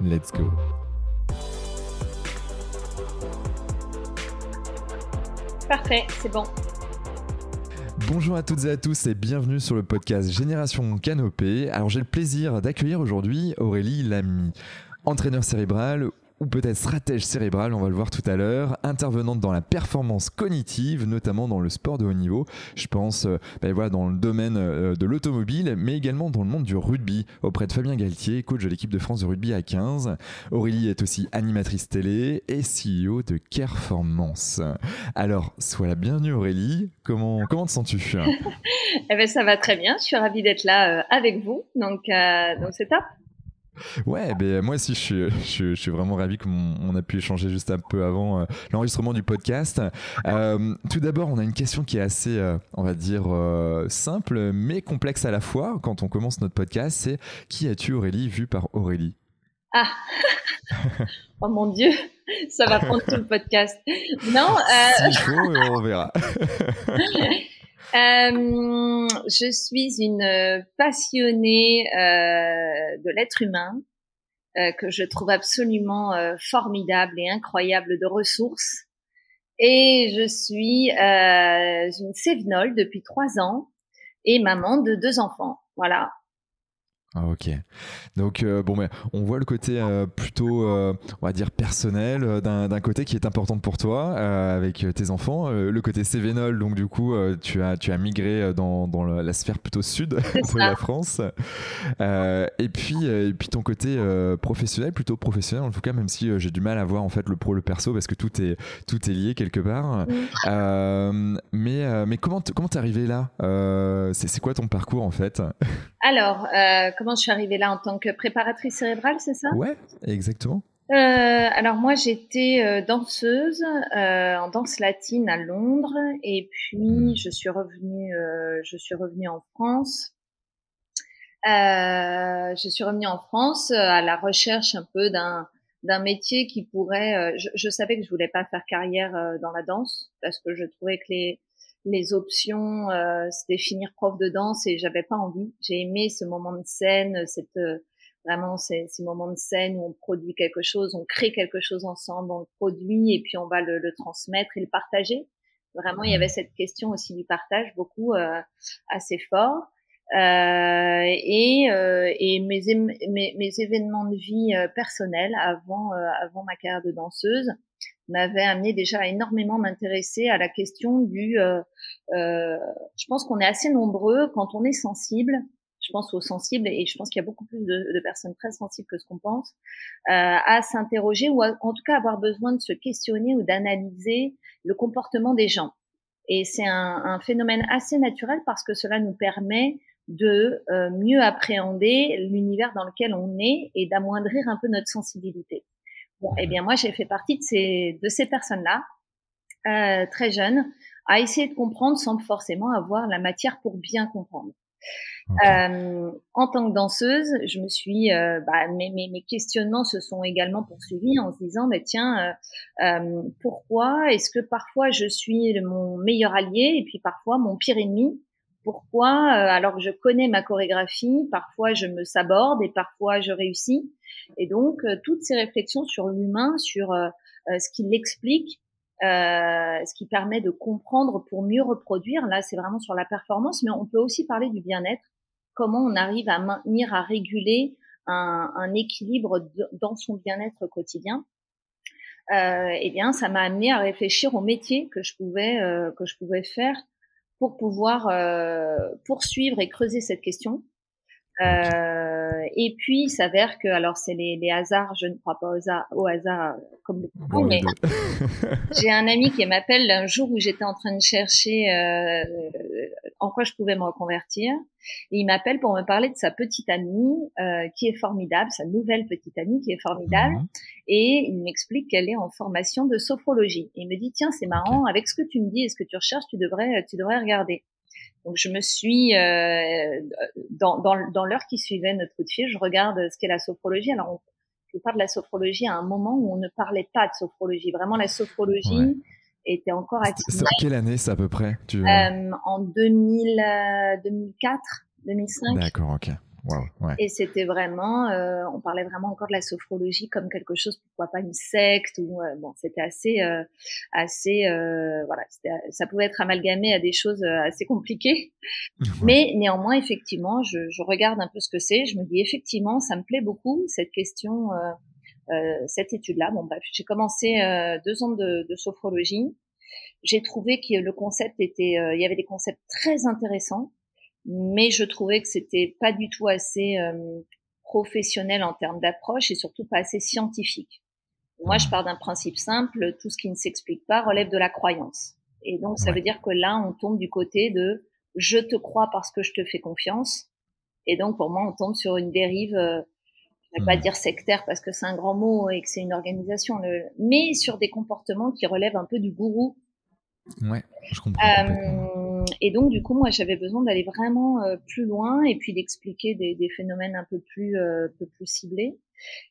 Let's go. Parfait, c'est bon. Bonjour à toutes et à tous et bienvenue sur le podcast Génération Canopée. Alors j'ai le plaisir d'accueillir aujourd'hui Aurélie Lamy, entraîneur cérébral ou peut-être stratège cérébral, on va le voir tout à l'heure, intervenante dans la performance cognitive, notamment dans le sport de haut niveau. Je pense euh, ben voilà, dans le domaine euh, de l'automobile, mais également dans le monde du rugby, auprès de Fabien Galtier, coach de l'équipe de France de rugby à 15. Aurélie est aussi animatrice télé et CEO de Careformance. Alors, sois la bienvenue Aurélie, comment, comment te sens-tu? Eh ben, Ça va très bien, je suis ravie d'être là euh, avec vous, donc c'est top. Ouais, ben moi aussi, je suis, je, suis vraiment ravi qu'on a pu échanger juste un peu avant euh, l'enregistrement du podcast. Euh, tout d'abord, on a une question qui est assez, euh, on va dire, simple, mais complexe à la fois quand on commence notre podcast. C'est qui as-tu, Aurélie, vu par Aurélie Ah Oh mon Dieu, ça va prendre tout le podcast. Non S'il faut, on verra. Euh, je suis une passionnée euh, de l'être humain euh, que je trouve absolument formidable et incroyable de ressources. Et je suis une sévenole depuis trois ans et maman de deux enfants. Voilà. Ah, ok. Donc euh, bon, mais on voit le côté euh, plutôt, euh, on va dire personnel d'un côté qui est important pour toi avec tes enfants. le côté cévénol, donc du coup, tu as tu as migré dans, dans la sphère plutôt sud de la France. et puis et puis ton côté professionnel, plutôt professionnel en tout cas, même si j'ai du mal à voir en fait le pro le perso parce que tout est tout est lié quelque part. mais mais comment comment t'es arrivé là? C'est quoi ton parcours en fait? Alors comment je suis arrivée là en tant que préparatrice cérébrale, c'est ça? Ouais, exactement. Euh, alors moi j'étais euh, danseuse euh, en danse latine à Londres et puis hmm. je suis revenue je suis revenue en France. je suis revenue en France à la recherche un peu d'un d'un métier qui pourrait. Je, je, savais que je voulais pas faire carrière dans la danse parce que je trouvais que les les options, euh, c'était finir prof de danse et j'avais pas envie. J'ai aimé ce moment de scène, cette euh, vraiment ces, ces, moments de scène où on produit quelque chose, on crée quelque chose ensemble, on le produit et puis on va le, le transmettre et le partager. Vraiment, il y avait cette question aussi du partage beaucoup euh, assez fort. Euh, et, euh, et mes, mes, mes, événements de vie euh, personnels avant, avant ma carrière de danseuse m'avait amené déjà énormément m'intéresser à la question du. Euh, euh, je pense qu'on est assez nombreux quand on est sensible. Je pense aux sensibles et je pense qu'il y a beaucoup plus de, personnes très sensibles que ce qu'on pense euh, à s'interroger ou en tout cas avoir besoin de se questionner ou d'analyser le comportement des gens. Et c'est un, un, phénomène assez naturel parce que cela nous permet de euh, mieux appréhender l'univers dans lequel on est et d'amoindrir un peu notre sensibilité. Bon, eh bien moi j'ai fait partie de ces de ces personnes-là, euh, très jeunes, à essayer de comprendre sans forcément avoir la matière pour bien comprendre. Euh, en tant que danseuse, je me suis, euh, bah, mes, mes, mes, questionnements se sont également poursuivis en se disant, mais tiens, euh pourquoi est-ce que parfois je suis mon meilleur allié et puis parfois mon pire ennemi pourquoi, euh, alors que je connais ma chorégraphie, parfois je me saborde et parfois je réussis. Et donc, euh, toutes ces réflexions sur l'humain, sur euh, ce qui l'explique, ce qui permet de comprendre pour mieux reproduire, là c'est vraiment sur la performance, mais on peut aussi parler du bien-être, comment on arrive à maintenir, à réguler un, un équilibre dans son bien-être quotidien. eh bien, ça m'a amené à réfléchir au métier que je pouvais que je pouvais faire pour pouvoir poursuivre et creuser cette question. Euh, et puis, il s'avère que, alors c'est les, les, hasards, je ne crois pas au hasard, au hasard comme beaucoup, mais j'ai un ami qui m'appelle un jour où j'étais en train de chercher euh, en quoi je pouvais me reconvertir. Et il m'appelle pour me parler de sa petite amie euh, qui est formidable, sa nouvelle petite amie qui est formidable. Mhm. Et il m'explique qu'elle est en formation de sophrologie. Et il me dit, tiens, c'est marrant, avec ce que tu me dis et ce que tu recherches, tu devrais, tu devrais regarder. Donc je me suis euh, dans, dans, dans l'heure qui suivait notre coup de fil, je regarde ce qu'est la sophrologie. Alors on, je parle de la sophrologie à un moment où on ne parlait pas de sophrologie. Vraiment la sophrologie était encore active. C'est quelle année ça à peu près tu... euh, En 2000, 2004, 2005. D'accord, ok. Et c'était vraiment, euh, on parlait vraiment encore de la sophrologie comme quelque chose, pourquoi pas une secte ou euh, bon, c'était assez, euh, assez, voilà, ça pouvait être amalgamé à des choses assez compliquées. Mais néanmoins, effectivement, je, je, regarde un peu ce que c'est. Je me dis effectivement, ça me plaît beaucoup cette question, cette étude-là. Bon, bref, j'ai commencé deux ans de, de sophrologie. J'ai trouvé que le concept était, il y avait des concepts très intéressants mais je trouvais que c'était pas du tout assez euh, professionnel en termes d'approche et surtout pas assez scientifique. Moi, je pars d'un principe simple, tout ce qui ne s'explique pas relève de la croyance. Et donc, ça veut dire que là, on tombe du côté de je te crois parce que je te fais confiance. Et donc, pour moi, on tombe sur une dérive, je vais pas mmh. dire sectaire parce que c'est un grand mot et que c'est une organisation, mais sur des comportements qui relèvent un peu du gourou. Ouais, je comprends. Euh, et donc, du coup, moi, j'avais besoin d'aller vraiment euh, plus loin et puis d'expliquer des, des, phénomènes un peu plus, euh, peu plus ciblés.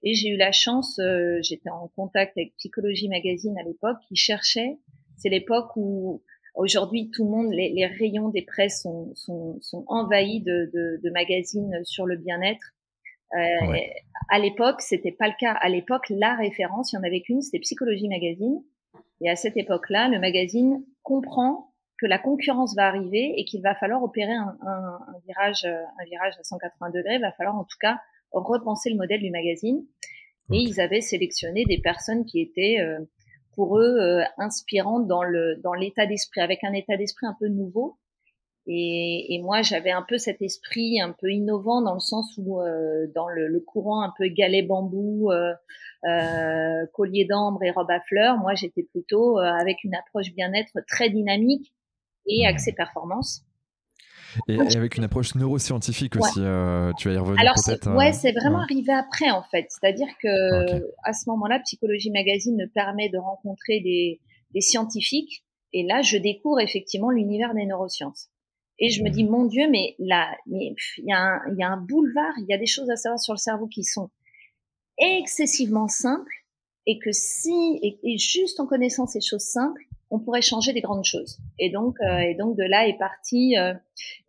Et j'ai eu la chance, euh, j'étais en contact avec Psychologie Magazine à l'époque, qui cherchait, c'est l'époque où aujourd'hui tout le monde, les, les, rayons des presses sont, sont, sont envahis de, de, de, magazines sur le bien-être. Euh, À l'époque, c'était pas le cas. À l'époque, la référence, il y en avait qu'une, c'était Psychologie Magazine. Et à cette époque-là, le magazine comprend que la concurrence va arriver et qu'il va falloir opérer un, un, un, virage, un virage à 180 degrés. Il va falloir en tout cas repenser le modèle du magazine. Et ils avaient sélectionné des personnes qui étaient euh, pour eux euh, inspirantes dans le dans l'état d'esprit, avec un état d'esprit un peu nouveau. Et, et moi, j'avais un peu cet esprit un peu innovant dans le sens où euh, dans le, le, courant un peu galet bambou, collier d'ambre et robe à fleurs, moi j'étais plutôt avec une approche bien-être très dynamique et accès performance. Et, avec une approche neuroscientifique aussi, euh, tu vas y revenir Alors, peut-être. Ouais, euh, c'est vraiment arrivé après en fait. C'est-à-dire que à ce moment-là, Psychologie Magazine me permet de rencontrer des, des scientifiques, et là, je découvre effectivement l'univers des neurosciences. Et je me dis, mon Dieu, mais là, mais il y, a un, y a un boulevard, il y a des choses à savoir sur le cerveau qui sont excessivement simples, et que si, et juste en connaissant ces choses simples, on pourrait changer des grandes choses. Et donc, euh, et donc de là est partie, euh,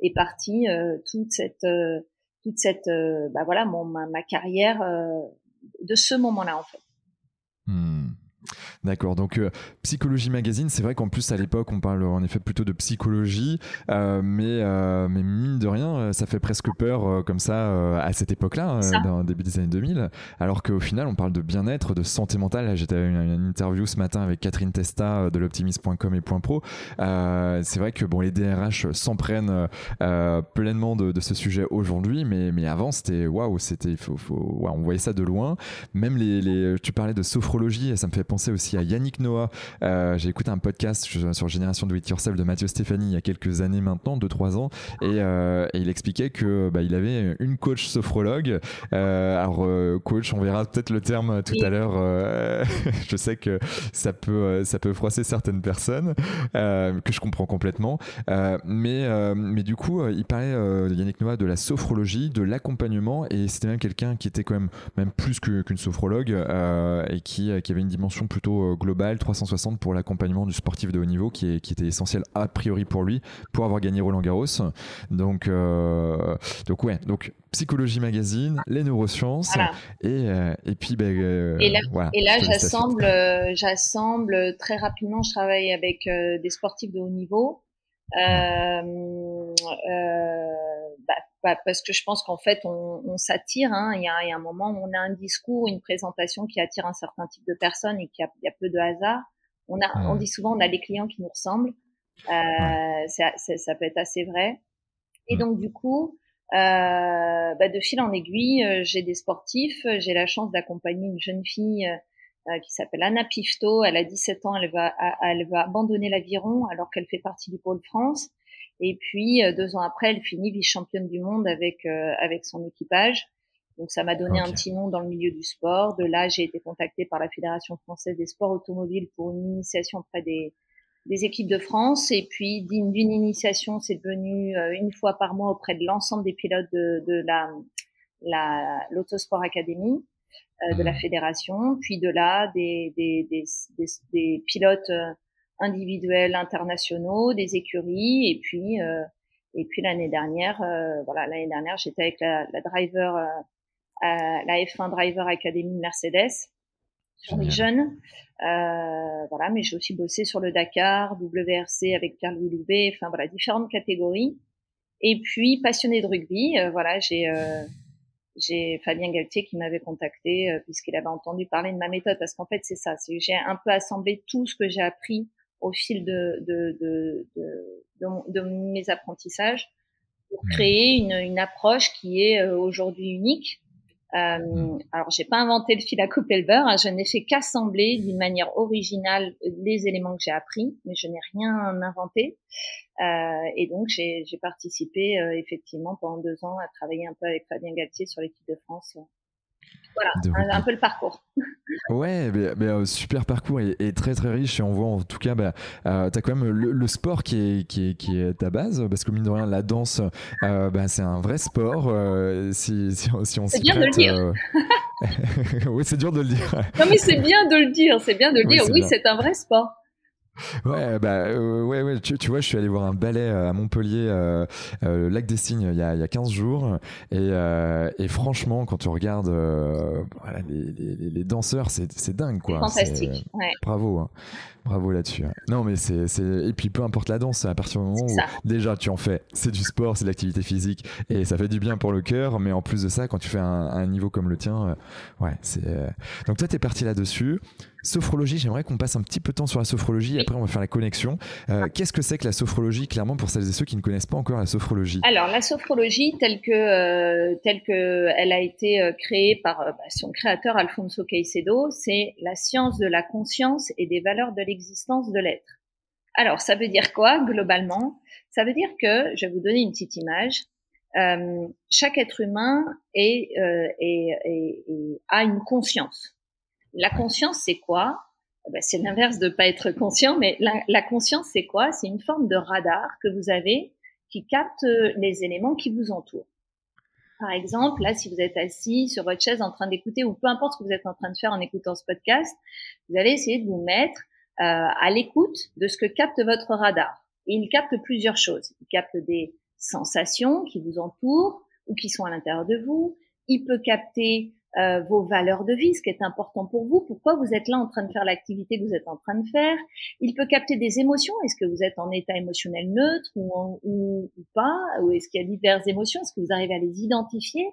est partie euh, toute cette, toute cette, bah voilà, mon, ma, ma carrière de ce moment-là en fait. Hmm. D'accord, donc euh, Psychologie Magazine, c'est vrai qu'en plus à l'époque on parle en effet plutôt de psychologie, euh, mais, euh, mais mine de rien, ça fait presque peur comme ça à cette époque-là, dans début des années 2000, alors qu'au final on parle de bien-être, de santé mentale. J'étais à une, interview ce matin avec Catherine Testa de l'optimisme.com et .pro. c'est vrai que bon, les DRH s'en prennent pleinement de, ce sujet aujourd'hui, mais, mais avant c'était waouh, c'était faut, faut, on voyait ça de loin. Même les, les, tu parlais de sophrologie, ça me fait penser aussi à Yannick Noah. Euh, j'ai écouté un podcast sur Génération Do It Yourself de Mathieu Stéphanie il y a quelques années maintenant, 2-3 ans, euh, et, il expliquait que bah, il avait une coach sophrologue. Euh, alors coach, on verra peut-être le terme tout à l'heure. je sais que ça peut ça peut froisser certaines personnes, que je comprends complètement. mais mais du coup, il parlait Yannick Noah de la sophrologie, de l'accompagnement, et c'était même quelqu'un qui était quand même même plus qu'une sophrologue et qui, qui avait une dimension plutôt euh, globale, 360 pour l'accompagnement du sportif de haut niveau, qui, est, qui était essentiel a priori pour lui, pour avoir gagné Roland Garros. Donc, euh, donc ouais, donc Psychologie Magazine, les neurosciences, et, euh, et puis ben, et là, et là j'assemble, j'assemble très rapidement. Je travaille avec des sportifs de haut niveau. Bah, bah, parce que je pense qu'en fait, on, on s'attire. Hein. Il, y a, il y a un moment où on a un discours, une présentation qui attire un certain type de personnes et qu'il y, a peu de hasard. On, a, on dit souvent, on a des clients qui nous ressemblent. Euh, ça, ça, peut être assez vrai. Et donc, du coup, euh, bah, de fil en aiguille, euh, j'ai des sportifs. J'ai la chance d'accompagner une jeune fille euh, qui s'appelle Anna Pifto. Elle a 17 ans, elle va, elle va abandonner l'aviron alors qu'elle fait partie du pôle France. Et puis euh, deux ans après, elle finit vice-championne du monde avec euh, avec son équipage. Donc ça m'a donné un petit nom dans le milieu du sport. De là, j'ai été contactée par la Fédération française des sports automobiles pour une initiation auprès des des équipes de France. Et puis d'une initiation, c'est devenu une fois par mois auprès de l'ensemble des pilotes de, de la la l'Autosport Academy. Euh, de la fédération, puis de là des, des, des, des pilotes euh, individuels internationaux, des écuries, et puis euh, et puis l'année dernière, voilà, l'année dernière, j'étais avec la, la driver, la F1 Driver Academy Mercedes sur les jeunes. Euh, voilà, mais j'ai aussi bossé sur le Dakar, WRC avec Pierre-Louis Loubet, enfin voilà, différentes catégories. Et puis passionné de rugby, voilà, j'ai j'ai Fabien Galtier qui m'avait contacté euh, puisqu'il avait entendu parler de ma méthode parce qu'en fait c'est ça, c'est j'ai un peu assemblé tout ce que j'ai appris au fil de de, de, de, de, mes apprentissages pour mmh. créer une, une approche qui est euh, aujourd'hui unique euh, mm. alors, j'ai pas inventé le fil à couper le beurre. Hein, je n'ai fait qu'assembler d'une manière originale les éléments que j'ai appris, mais je n'ai rien inventé. Euh, et donc, j'ai participé euh, effectivement pendant deux ans à travailler un peu avec Fabien Galtier sur l'équipe de France voilà, un, peu le parcours. Ouais, mais, euh, super parcours et, très très riche. Et on voit en tout cas, bah, euh, tu as quand même le, sport qui est, qui, est, qui est ta base, parce que mine de rien, la danse, euh, bah, c'est un vrai sport. si, si, si, on c'est bien de le dire. oui, c'est dur de le dire. non, mais c'est bien de le dire. C'est bien de le dire. Oui, c'est un vrai sport. Ouais, bah, euh, ouais, ouais. Tu, tu, vois, je suis allé voir un ballet euh, à Montpellier, euh, euh, lac des Cygnes, il y a, il y a 15 jours. Et, euh, et franchement, quand tu regardes voilà, les, les, les, danseurs, c'est dingue, quoi. Fantastique. Ouais. Bravo. Hein. Bravo là-dessus. Hein. Non, mais c'est. Et puis, peu importe la danse, à partir du moment où déjà tu en fais, c'est du sport, c'est de l'activité physique et ça fait du bien pour le cœur. Mais en plus de ça, quand tu fais un, un niveau comme le tien, ouais, c'est. Donc, toi, tu es parti là-dessus. Sophrologie, j'aimerais qu'on passe un petit peu de temps sur la sophrologie, après on va faire la connexion. Euh, qu'est-ce que c'est que la sophrologie, clairement, pour celles et ceux qui ne connaissent pas encore la sophrologie? Alors, la sophrologie, telle que, euh, telle que elle a été euh, créée par bah, son créateur Alfonso Caicedo, c'est la science de la conscience et des valeurs de l'existence de l'être. Alors, ça veut dire quoi, globalement? Ça veut dire que, je vais vous donner une petite image, chaque être humain est, est, a une conscience. La conscience, c'est quoi? Eh ben, C'est l'inverse de pas être conscient, mais la, conscience, c'est quoi? C'est une forme de radar que vous avez qui capte les éléments qui vous entourent. Par exemple, là, si vous êtes assis sur votre chaise en train d'écouter, ou peu importe ce que vous êtes en train de faire en écoutant ce podcast, vous allez essayer de vous mettre euh, à l'écoute de ce que capte votre radar. Et il capte plusieurs choses. Il capte des sensations qui vous entourent ou qui sont à l'intérieur de vous. Il peut capter euh, vos valeurs de vie, ce qui est important pour vous, pourquoi vous êtes là en train de faire l'activité que vous êtes en train de faire. Il peut capter des émotions, est-ce que vous êtes en état émotionnel neutre ou, ou, ou pas, ou est-ce qu'il y a diverses émotions, est-ce que vous arrivez à les identifier?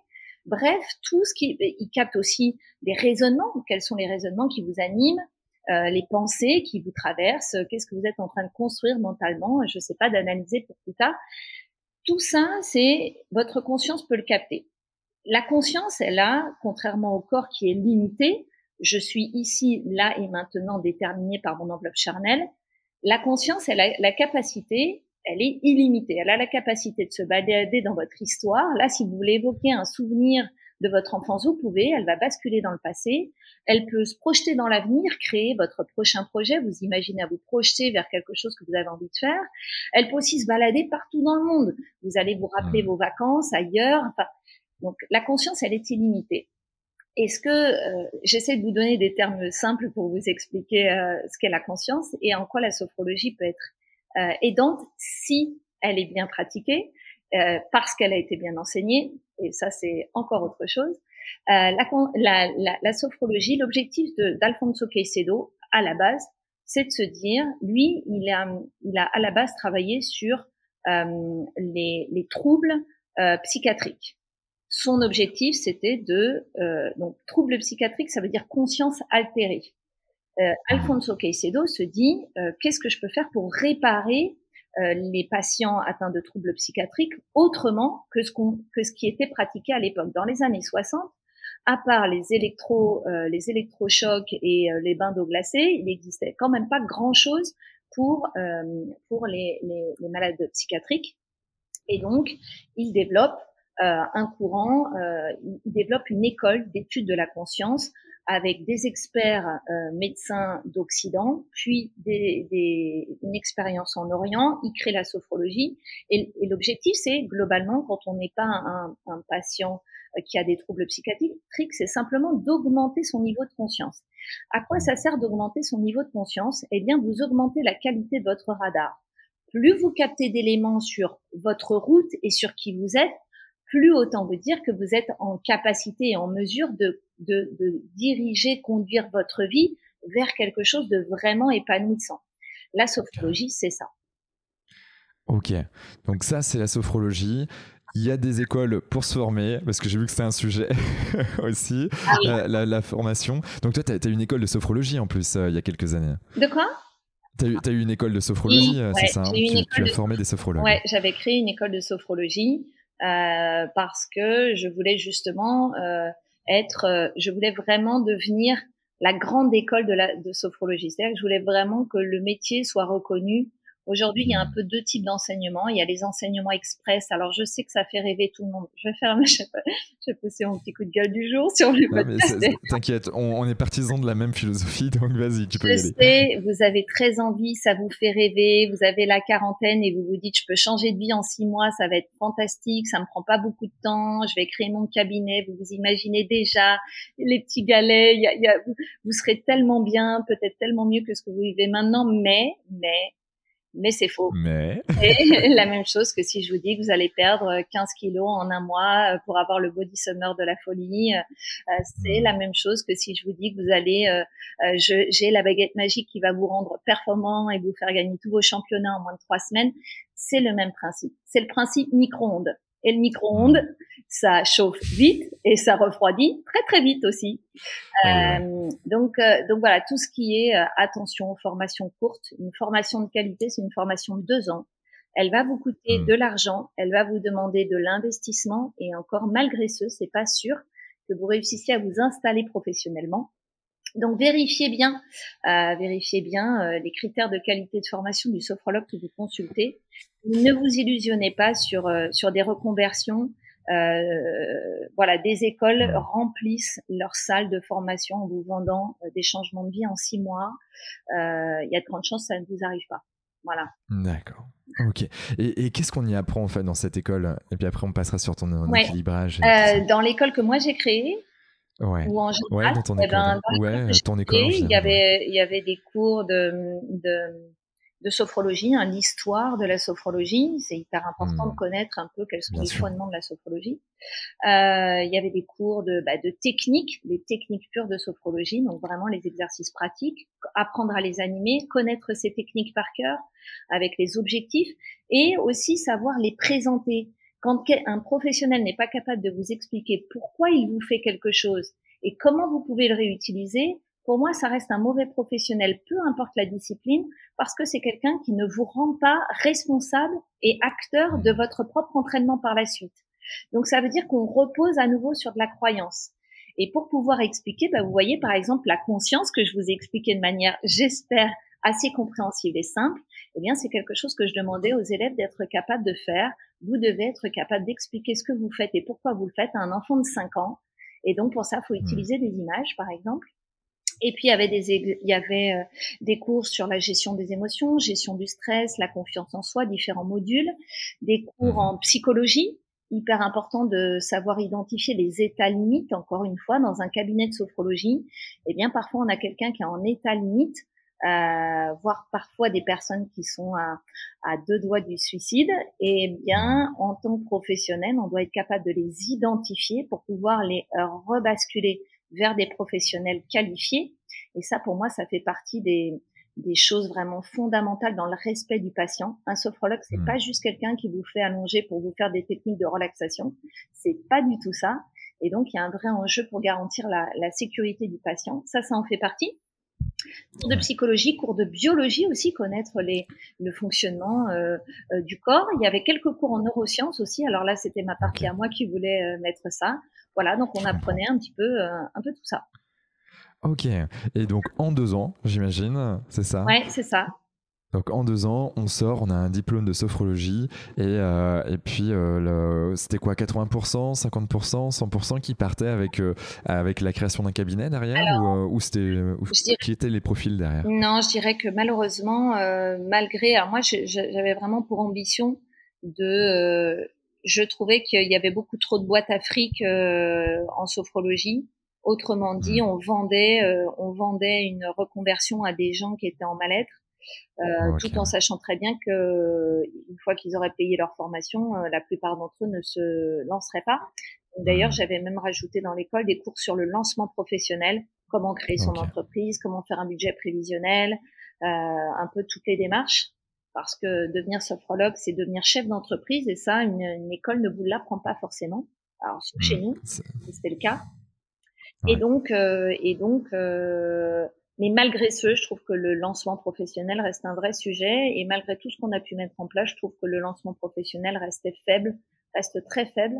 Bref, tout ce qui, il capte aussi des raisonnements, quels sont les raisonnements qui vous animent, euh, les pensées qui vous traversent, qu'est-ce que vous êtes en train de construire mentalement, je ne sais pas, d'analyser pour tout ça. Tout ça, c'est votre conscience peut le capter. La conscience, elle a, contrairement au corps qui est limité, je suis ici, là et maintenant déterminé par mon enveloppe charnelle. La conscience, elle a la capacité, elle est illimitée. Elle a la capacité de se balader dans votre histoire. Là, si vous voulez évoquer un souvenir de votre enfance, vous pouvez. Elle va basculer dans le passé. Elle peut se projeter dans l'avenir, créer votre prochain projet. Vous imaginez à vous projeter vers quelque chose que vous avez envie de faire. Elle peut aussi se balader partout dans le monde. Vous allez vous rappeler mmh. vos vacances ailleurs. Enfin, donc la conscience, elle est illimitée. Est-ce que euh, j'essaie de vous donner des termes simples pour vous expliquer euh, ce qu'est la conscience et en quoi la sophrologie peut être euh, aidante si elle est bien pratiquée, parce qu'elle a été bien enseignée, et ça c'est encore autre chose. La, sophrologie, l'objectif d'Alfonso Caicedo à la base, c'est de se dire, lui, il a, à la base travaillé sur les, les troubles psychiatrique. Son objectif, c'était de donc trouble psychiatrique, ça veut dire conscience altérée. Alfonso Caicedo se dit qu'est-ce que je peux faire pour réparer les patients atteints de troubles psychiatriques autrement que ce, qu'on, que ce qui était pratiqué à l'époque? Dans les années 60, à part les électro, euh, les électrochocs et euh, les bains d'eau glacée, il n'existait quand même pas grand-chose pour euh, pour les, les, les, malades psychiatriques. Et donc, il développe un courant, il développe une école d'études de la conscience avec des experts médecins d'Occident, puis des, des, une expérience en Orient. Il crée la sophrologie. Et, et l'objectif, c'est globalement, quand on n'est pas un, un patient euh, qui a des troubles psychiatriques, c'est simplement d'augmenter son niveau de conscience. À quoi ça sert d'augmenter son niveau de conscience? Eh bien, vous augmentez la qualité de votre radar. Plus vous captez d'éléments sur votre route et sur qui vous êtes, plus autant vous dire que vous êtes en capacité et en mesure de, de, de diriger, conduire votre vie vers quelque chose de vraiment épanouissant. La sophrologie, c'est ça. Ok, donc ça c'est la sophrologie. Il y a des écoles pour se former, parce que j'ai vu que c'était un sujet aussi, ah la, formation. Donc toi, tu as, eu une école de sophrologie en plus, euh, il y a quelques années. De quoi? Tu as, eu une école de sophrologie, euh, c'est ça hein? tu, as formé des sophrologues. Ouais, j'avais créé une école de sophrologie euh, parce que je voulais justement être, je voulais vraiment devenir la grande école de, la, de sophrologie. C'est-à-dire que je voulais vraiment que le métier soit reconnu Aujourd'hui, il y a un peu deux types d'enseignements. Il y a les enseignements express. Alors, je sais que ça fait rêver tout le monde. Je vais faire, je vais pousser mon petit coup de gueule du jour sur le podcast. T'inquiète, on, est partisans de la même philosophie, donc vas-y, tu peux je y aller. sais, vous avez très envie, ça vous fait rêver. Vous avez la quarantaine et vous vous dites, je peux changer de vie en six mois, ça va être fantastique, ça me prend pas beaucoup de temps. Je vais créer mon cabinet. Vous vous imaginez déjà les petits galets. Il y a, vous, vous serez tellement bien, peut-être tellement mieux que ce que vous vivez maintenant, mais, mais mais c'est faux. Mais la même chose que si je vous dis que vous allez perdre 15 kilos en un mois euh, pour avoir le body summer de la folie, euh, euh, c'est hmm. la même chose que si je vous dis que vous allez, j'ai la baguette magique qui va vous rendre performant et vous faire gagner tous vos championnats en moins de trois semaines. C'est le même principe. C'est le principe micro-ondes. Et le micro-ondes, ça chauffe vite et ça refroidit très très vite aussi. Euh, donc euh, donc voilà tout ce qui est euh, attention formation courte, une formation de qualité, c'est une formation de deux ans. Elle va vous coûter hmm. de l'argent, elle va vous demander de l'investissement et encore malgré ce, c'est pas sûr que vous réussissiez à vous installer professionnellement. Donc vérifiez bien, euh, vérifiez bien euh, les critères de qualité de formation du sophrologue que vous consultez. Ne vous illusionnez pas sur euh, sur des reconversions. voilà, des écoles remplissent leurs salles de formation en vous vendant des changements de vie en six mois. Il y a de grandes chances que ça ne vous arrive pas. Voilà. D'accord. Ok. Et, qu'est-ce qu'on y apprend en fait dans cette école? Et puis après, on passera sur ton équilibrage. dans l'école que moi j'ai créée, Ouais. Ou en général, dans ton eh ben, école, il y avait il y avait des cours de de, de sophrologie, hein, l'histoire de la sophrologie. C'est hyper important de mmh. connaître un peu quels sont les fondements de la sophrologie. Euh, il y avait des cours de bah, de techniques, les techniques pures de sophrologie, donc vraiment les exercices pratiques, apprendre à les animer, connaître ces techniques par cœur avec les objectifs et aussi savoir les présenter quand un professionnel n'est pas capable de vous expliquer pourquoi il vous fait quelque chose et comment vous pouvez le réutiliser, pour moi, ça reste un mauvais professionnel, peu importe la discipline, parce que c'est quelqu'un qui ne vous rend pas responsable et acteur de votre propre entraînement par la suite. Donc, ça veut dire qu'on repose à nouveau sur de la croyance. Et pour pouvoir expliquer, bah, vous voyez par exemple la conscience que je vous ai expliqué de manière, j'espère, assez compréhensible et simple, eh bien, c'est quelque chose que je demandais aux élèves d'être capables de faire. Vous devez être capable d'expliquer ce que vous faites et pourquoi vous le faites à un enfant de 5 ans. Et donc, pour ça, il faut mmh. utiliser des images, par exemple. Et puis il y avait des il y avait euh, des cours sur la gestion des émotions, gestion du stress, la confiance en soi, différents modules, des cours mmh. en psychologie, hyper important de savoir identifier les états limites. Encore une fois, dans un cabinet de sophrologie, eh bien parfois on a quelqu'un qui est en état limite euh, voire parfois des personnes qui sont à, à, deux doigts du suicide, et eh bien, en tant que professionnel, on doit être capable de les identifier pour pouvoir les rebasculer vers des professionnels qualifiés. Et ça, pour moi, ça fait partie des, des choses vraiment fondamentales dans le respect du patient. Un sophrologue, c'est mmh. pas juste quelqu'un qui vous fait allonger pour vous faire des techniques de relaxation. C'est pas du tout ça. Et donc, il y a un vrai enjeu pour garantir la, la sécurité du patient. Ça, ça en fait partie. Cours de psychologie, cours de biologie aussi, connaître les, le fonctionnement euh, euh, du corps. Il y avait quelques cours en neurosciences aussi. Alors là, c'était ma partie à moi qui voulais euh, mettre ça. Voilà, donc on apprenait un petit peu, un peu tout ça. Ok. Et donc en deux ans, j'imagine, c'est ça? Ouais, c'est ça. Donc en deux ans, on sort, on a un diplôme de sophrologie et, euh, et puis euh, c'était quoi 80%, 50%, 100% qui partaient avec, euh, avec la création d'un cabinet derrière ou, c'était qui étaient les profils derrière? Non, je dirais que malheureusement, malgré, alors moi j'avais vraiment pour ambition de, je trouvais qu'il y avait beaucoup trop de boîtes Afrique en sophrologie. Autrement dit, mmh. on vendait, on vendait une reconversion à des gens qui étaient en mal-être euh, tout en sachant très bien que une fois qu'ils auraient payé leur formation, euh, la plupart d'entre eux ne se lanceraient pas. D'ailleurs, mmh. j'avais même rajouté dans l'école des cours sur le lancement professionnel, comment créer son entreprise, comment faire un budget prévisionnel, euh, un peu toutes les démarches. Parce que devenir sophrologue, c'est devenir chef d'entreprise, et ça, une, une, école ne vous l'apprend pas forcément. Alors chez mmh. nous, c'était le cas. Et donc, euh, et donc, euh, mais malgré ce, je trouve que le lancement professionnel reste un vrai sujet. Et malgré tout ce qu'on a pu mettre en place, je trouve que le lancement professionnel restait faible, reste très faible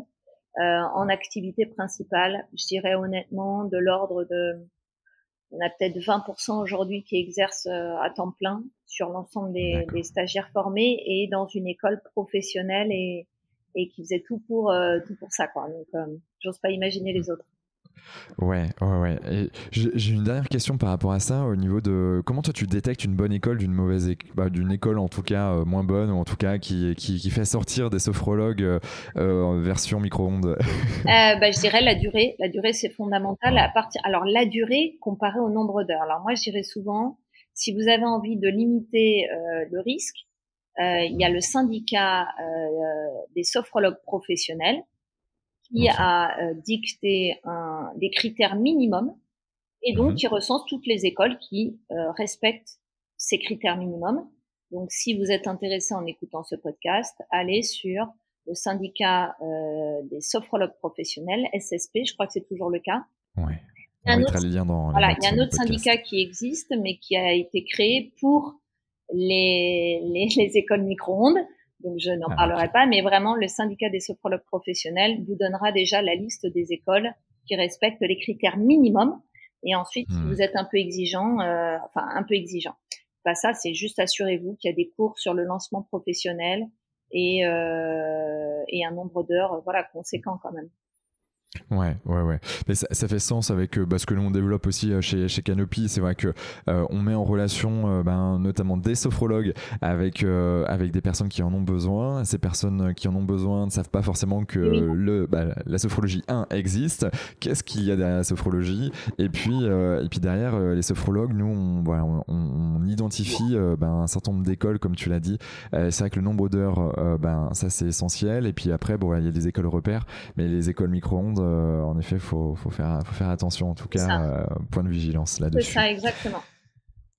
euh, en activité principale. Je dirais honnêtement de l'ordre de, on a peut-être 20% aujourd'hui qui exercent euh, à temps plein sur l'ensemble des, des, stagiaires formés et dans une école professionnelle et, et qui faisait tout pour euh, tout pour ça quoi. Donc, euh, j'ose pas imaginer les autres. Ouais, ouais, ouais. J'ai une dernière question par rapport à ça, au niveau de comment toi tu détectes une bonne école d'une mauvaise école, bah, d'une école en tout cas euh, moins bonne, ou en tout cas qui, qui, fait sortir des sophrologues euh, euh en version micro-ondes? Bah, Je dirais la durée. La durée, c'est fondamental. À partir... Alors, la durée comparée au nombre d'heures. Alors, moi, je dirais souvent, si vous avez envie de limiter le risque, il y a le syndicat des sophrologues professionnels qui a euh, dicté un, des critères minimums et donc mhm. qui recense toutes les écoles qui euh, respectent ces critères minimums. Donc, si vous êtes intéressé en écoutant ce podcast, allez sur le syndicat euh, des sophrologues professionnels, SSP, je crois que c'est toujours le cas. On les liens dans voilà, il y a un autre syndicat qui existe, mais qui a été créé pour les, les, les écoles micro-ondes donc je n'en ah, parlerai pas, mais vraiment le syndicat des sophrologues professionnels vous donnera déjà la liste des écoles qui respectent les critères minimums. Et ensuite, si hmm. vous êtes un peu exigeant, euh, enfin un peu exigeant, bah ça c'est juste assurez-vous qu'il y a des cours sur le lancement professionnel et, euh, et un nombre d'heures voilà conséquent quand même. Ouais, ouais, ouais. Mais ça, ça fait sens avec euh, bah, ce que l'on développe aussi euh, chez, chez Canopy. C'est vrai que euh, on met en relation ben, notamment des sophrologues avec, avec des personnes qui en ont besoin. Ces personnes qui en ont besoin ne savent pas forcément que le, bah, la sophrologie 1 existe. Qu'est-ce qu'il y a derrière la sophrologie? Et puis, et puis derrière, les sophrologues, nous, on, voilà, on, on identifie ben, un certain nombre d'écoles, comme tu l'as dit. c'est vrai que le nombre d'heures, ben, ça c'est essentiel. Et puis après, bon, il y a des écoles repères, mais les écoles micro-ondes, euh, en effet, il faut, faire, faut faire attention, en tout cas, euh, point de vigilance là-dessus. C'est ça, exactement.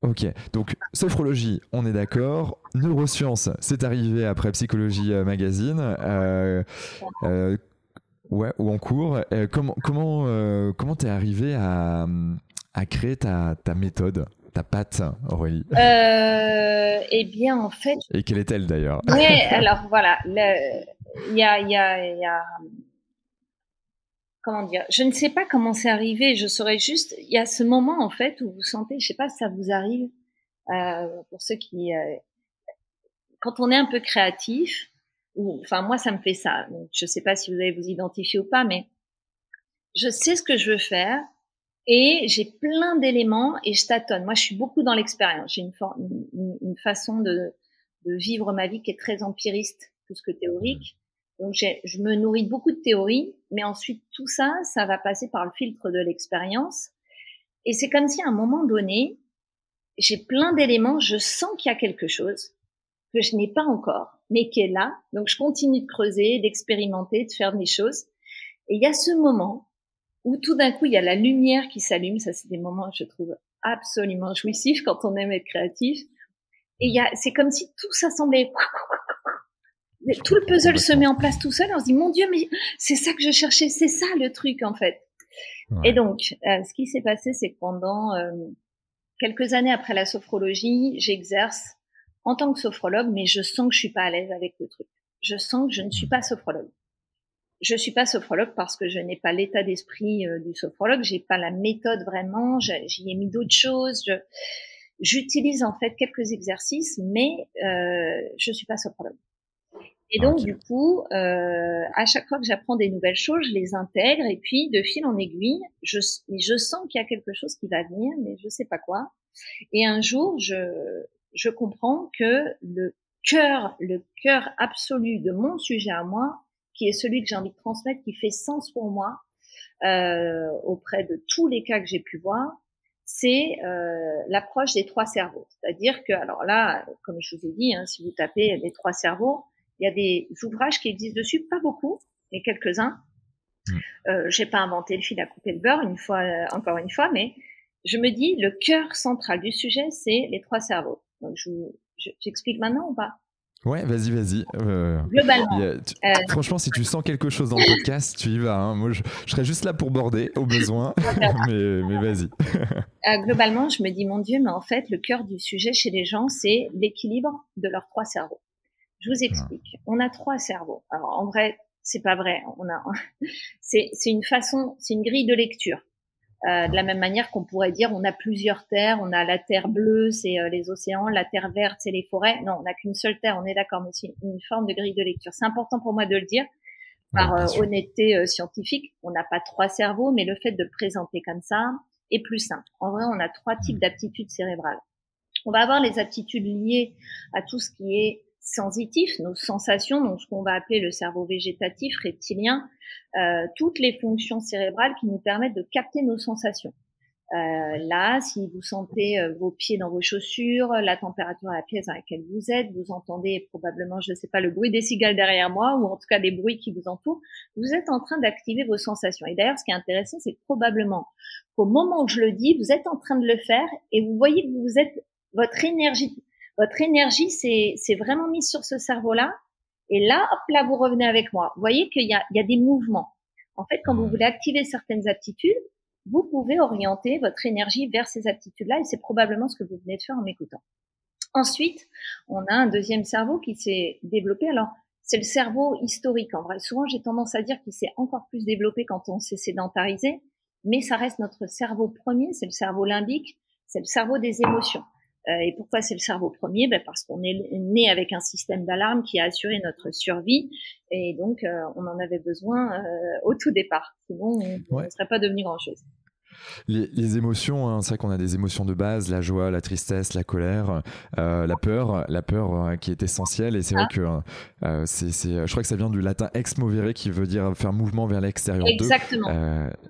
Ok, donc sophrologie, on est d'accord. Neurosciences, c'est arrivé après Psychologie euh, Magazine. ouais, ou en cours. comment comment comment t'es arrivé à, à créer ta, ta méthode ta patte, Aurélie? Eh bien, en fait. Et quelle est-elle d'ailleurs? Oui, alors voilà, il y a, y, a, y a comment dire, je ne sais pas comment c'est arrivé. Je saurais juste, il y a ce moment en fait où vous sentez, je sais pas si ça vous arrive, euh, pour ceux qui, euh, quand on est un peu créatif, ou, enfin moi ça me fait ça. Donc, je sais pas si vous allez vous identifier ou pas, mais je sais ce que je veux faire et j'ai plein d'éléments et je tâtonne. Moi je suis beaucoup dans l'expérience. J'ai une, façon de, de vivre ma vie qui est très empiriste plus que théorique. Donc je me nourris beaucoup de théories, mais ensuite tout ça, ça va passer par le filtre de l'expérience. Et c'est comme si à un moment donné, j'ai plein d'éléments, je sens qu'il y a quelque chose que je n'ai pas encore, mais qui est là. Donc je continue de creuser, d'expérimenter, de faire des choses. Et il y a ce moment où tout d'un coup, il y a la lumière qui s'allume. Ça, c'est des moments, je trouve, absolument jouissif quand on aime être créatif. Et il c'est comme si tout s'assemblait. Tout le puzzle se met en place tout seul. On se dit, mon Dieu, mais c'est ça que je cherchais. C'est ça le truc, en fait. Et donc, euh, ce qui s'est passé, c'est que pendant euh, quelques années après la sophrologie, j'exerce en tant que sophrologue, mais je sens que je suis pas à l'aise avec le truc. Je sens que je ne suis pas sophrologue. Je suis pas sophrologue parce que je n'ai pas l'état d'esprit euh, du sophrologue, j'ai pas la méthode vraiment, j'y ai mis d'autres choses. J'utilise en fait quelques exercices, mais euh, je suis pas sophrologue. Et donc, du coup, euh, à chaque fois que j'apprends des nouvelles choses, je les intègre et puis, de fil en aiguille, je, je sens qu'il y a quelque chose qui va venir, mais je sais pas quoi. Et un jour, je, je comprends que le cœur, le cœur absolu de mon sujet à moi, qui est celui que j'ai envie de transmettre, qui fait sens pour moi euh, auprès de tous les cas que j'ai pu voir, c'est euh, l'approche des trois cerveaux. C'est-à-dire que, alors là, comme je vous ai dit, hein, si vous tapez les trois cerveaux, il y a des ouvrages qui existent dessus, pas beaucoup, mais quelques-uns. Mm. Euh, j'ai pas inventé le fil à couper le beurre, une fois, euh, encore une fois, mais je me dis le cœur central du sujet, c'est les trois cerveaux. Donc, j'explique maintenant ou pas? Ouais, vas-y, vas-y. Euh, globalement. Euh, franchement, si tu sens quelque chose dans le podcast, tu y vas. Hein. Moi, je, serais juste là pour border au besoin. mais, mais vas-y. globalement, je me dis, mon Dieu, mais en fait, le cœur du sujet chez les gens, c'est l'équilibre de leurs trois cerveaux. Je vous explique. On a trois cerveaux. Alors en vrai, c'est pas vrai. On a, c'est, c'est une façon, c'est une grille de lecture. Euh, de la même manière qu'on pourrait dire, on a plusieurs terres. On a la terre bleue, c'est euh, les océans. La terre verte, c'est les forêts. Non, on n'a qu'une seule terre. On est d'accord, mais c'est une forme de grille de lecture. C'est important pour moi de le dire par euh, honnêteté scientifique. On n'a pas trois cerveaux, mais le fait de présenter comme ça est plus simple. En vrai, on a trois types d'aptitudes cérébrales. On va avoir les aptitudes liées à tout ce qui est sensitif, nos sensations, donc ce qu'on va appeler le cerveau végétatif, reptilien, euh, toutes les fonctions cérébrales qui nous permettent de capter nos sensations. Euh, là, si vous sentez euh, vos pieds dans vos chaussures, la température à la pièce dans laquelle vous êtes, vous entendez probablement, je ne sais pas, le bruit des cigales derrière moi, ou en tout cas des bruits qui vous entourent, vous êtes en train d'activer vos sensations. Et d'ailleurs, ce qui est intéressant, c'est probablement qu'au moment où je le dis, vous êtes en train de le faire et vous voyez que vous êtes votre énergie votre énergie c'est vraiment mise sur ce cerveau-là. Et là, hop, là, vous revenez avec moi. Vous voyez qu'il y a, il y a des mouvements. En fait, quand vous voulez activer certaines aptitudes, vous pouvez orienter votre énergie vers ces aptitudes-là et c'est probablement ce que vous venez de faire en m'écoutant. Ensuite, on a un deuxième cerveau qui s'est développé. Alors, c'est le cerveau historique. En vrai, souvent, j'ai tendance à dire qu'il s'est encore plus développé quand on s'est sédentarisé, mais ça reste notre cerveau premier, c'est le cerveau limbique, c'est le cerveau des émotions. Euh, et pourquoi c'est le cerveau premier? Ben Parce qu'on est né avec un système d'alarme qui a assuré notre survie et donc euh, on en avait besoin euh, au tout départ. Sinon, on ne serait pas devenu grand-chose. Les, émotions, hein, c'est vrai qu'on a des émotions de base, la joie, la tristesse, la colère, euh, la peur, la peur euh, qui est essentielle. Et c'est vrai ah. que euh, c'est, je crois que ça vient du latin ex movere qui veut dire faire mouvement vers l'extérieur. Exactement.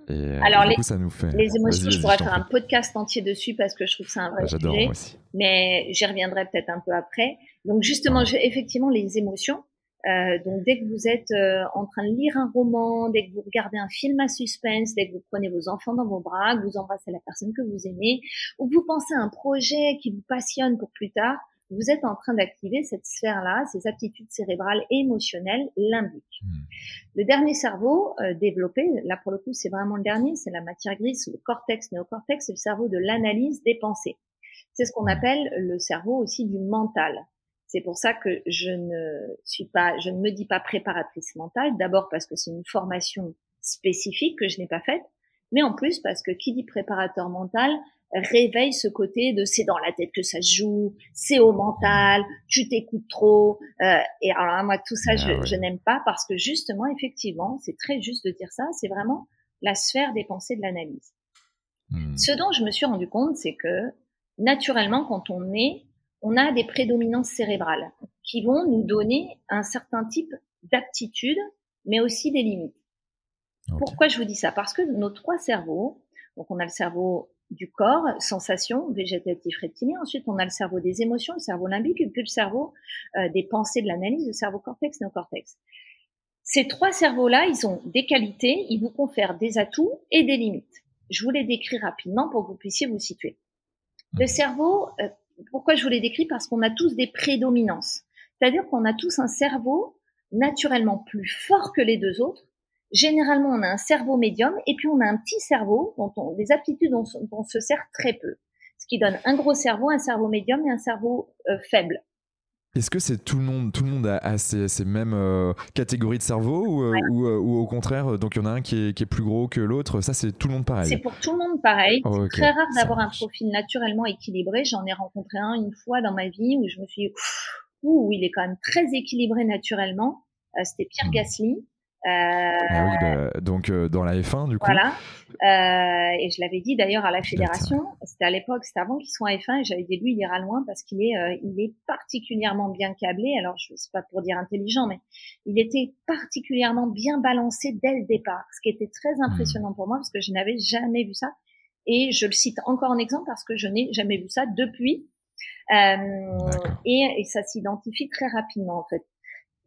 et Alors, les, coup, ça nous fait. Les émotions, je pourrais faire un podcast entier dessus parce que je trouve que c'est un vrai J'adore, sujet. Moi aussi. Mais j'y reviendrai peut-être un peu après. Donc justement, effectivement, les émotions. Euh, donc dès que vous êtes euh, en train de lire un roman, dès que vous regardez un film à suspense, dès que vous prenez vos enfants dans vos bras, que vous embrassez la personne que vous aimez, ou que vous pensez à un projet qui vous passionne pour plus tard, vous êtes en train d'activer cette sphère-là, ces aptitudes cérébrales et émotionnelles limbiques. Hmm. Le dernier cerveau euh, développé, là pour le coup c'est vraiment le dernier, c'est la matière grise, le cortex néocortex, c'est le cerveau de l'analyse des pensées. C'est ce qu'on hmm. appelle le cerveau aussi du mental. C'est pour ça que je ne suis pas, je ne me dis pas préparatrice mentale. D'abord parce que c'est une formation spécifique que je n'ai pas faite, mais en plus parce que qui dit préparateur mental réveille ce côté de c'est dans la tête que ça se joue, c'est au mental, tu t'écoutes trop. Euh, et alors moi tout ça je, ah je n'aime pas parce que justement effectivement c'est très juste de dire ça, c'est vraiment la sphère des pensées de l'analyse. Hmm. Ce dont je me suis rendu compte, c'est que naturellement quand on est on a des prédominances cérébrales qui vont nous donner un certain type d'aptitude, mais aussi des limites. Pourquoi je vous dis ça? Parce que nos trois cerveaux, donc on a le cerveau du corps, sensation, végétatif, reptilien. Ensuite, on a le cerveau des émotions, le cerveau limbique, et puis le cerveau euh, des pensées, de l'analyse, le cerveau cortex, néocortex. Ces trois cerveaux-là, ils ont des qualités, ils vous confèrent des atouts et des limites. Je vous les décris rapidement pour que vous puissiez vous situer. Le cerveau, euh, pourquoi je vous l'ai décrit Parce qu'on a tous des prédominances. C'est-à-dire qu'on a tous un cerveau naturellement plus fort que les deux autres. Généralement, on a un cerveau médium et puis on a un petit cerveau dont on, des aptitudes dont, on se sert très peu. Ce qui donne un gros cerveau, un cerveau médium et un cerveau euh, faible. Est-ce que c'est tout le monde, tout le monde a, ces, mêmes euh, catégories de cerveau ou, euh, euh, ou, au contraire, donc il y en a un qui est, qui est plus gros que l'autre Ça, c'est tout le monde pareil. C'est pour tout le monde pareil. c'est très rare d'avoir un profil naturellement équilibré. J'en ai rencontré un une fois dans ma vie où je me suis dit, ouh, il est quand même très équilibré naturellement. C'était Pierre mmh. Gasly. Euh, ah oui, bah, donc euh, dans la F1 du coup. Voilà. Euh, et je l'avais dit d'ailleurs à la fédération. C'était à l'époque, c'était avant qu'il soit en F1 et j'avais dit lui il ira loin parce qu'il est, euh, il est particulièrement bien câblé. Alors je sais pas pour dire intelligent, mais il était particulièrement bien balancé dès le départ, ce qui était très hmm. impressionnant pour moi parce que je n'avais jamais vu ça. Et je le cite encore en exemple parce que je n'ai jamais vu ça depuis. Euh, et, et, ça s'identifie très rapidement en fait.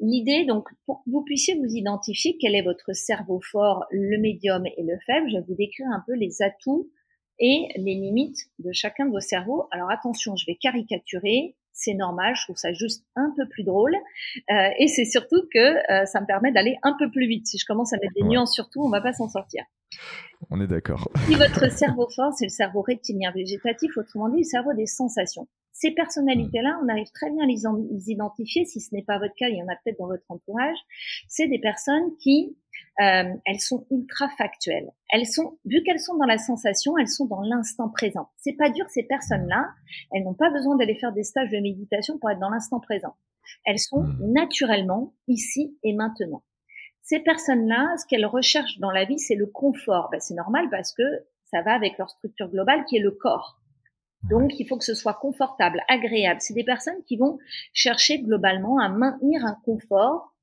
L'idée, donc, pour que vous puissiez vous identifier quel est votre cerveau fort, le médium et le faible, je vais vous décrire un peu les atouts et les limites de chacun de vos cerveaux. Alors attention, je vais caricaturer, c'est normal, je trouve ça juste un peu plus drôle, euh, et c'est surtout que euh, ça me permet d'aller un peu plus vite. Si je commence à mettre des nuances sur tout, on va pas s'en sortir. On est d'accord. Si votre cerveau fort, c'est le cerveau reptilien végétatif, autrement dit, le cerveau des sensations. Ces personnalités-là, on arrive très bien à les, identifier, si ce n'est pas votre cas, il y en a peut-être dans votre entourage. C'est des personnes qui, euh, elles sont ultra factuelles. Elles sont, vu qu'elles sont dans la sensation, elles sont dans l'instant présent. C'est pas dur, ces personnes-là, elles n'ont pas besoin d'aller faire des stages de méditation pour être dans l'instant présent. Elles sont hmm. naturellement ici et maintenant. Ces personnes-là, ce qu'elles recherchent dans la vie, c'est le confort. Ben, c'est normal parce que ça va avec leur structure globale qui est le corps. Donc, il faut que ce soit confortable, agréable. C'est des personnes qui vont chercher globalement à maintenir un confort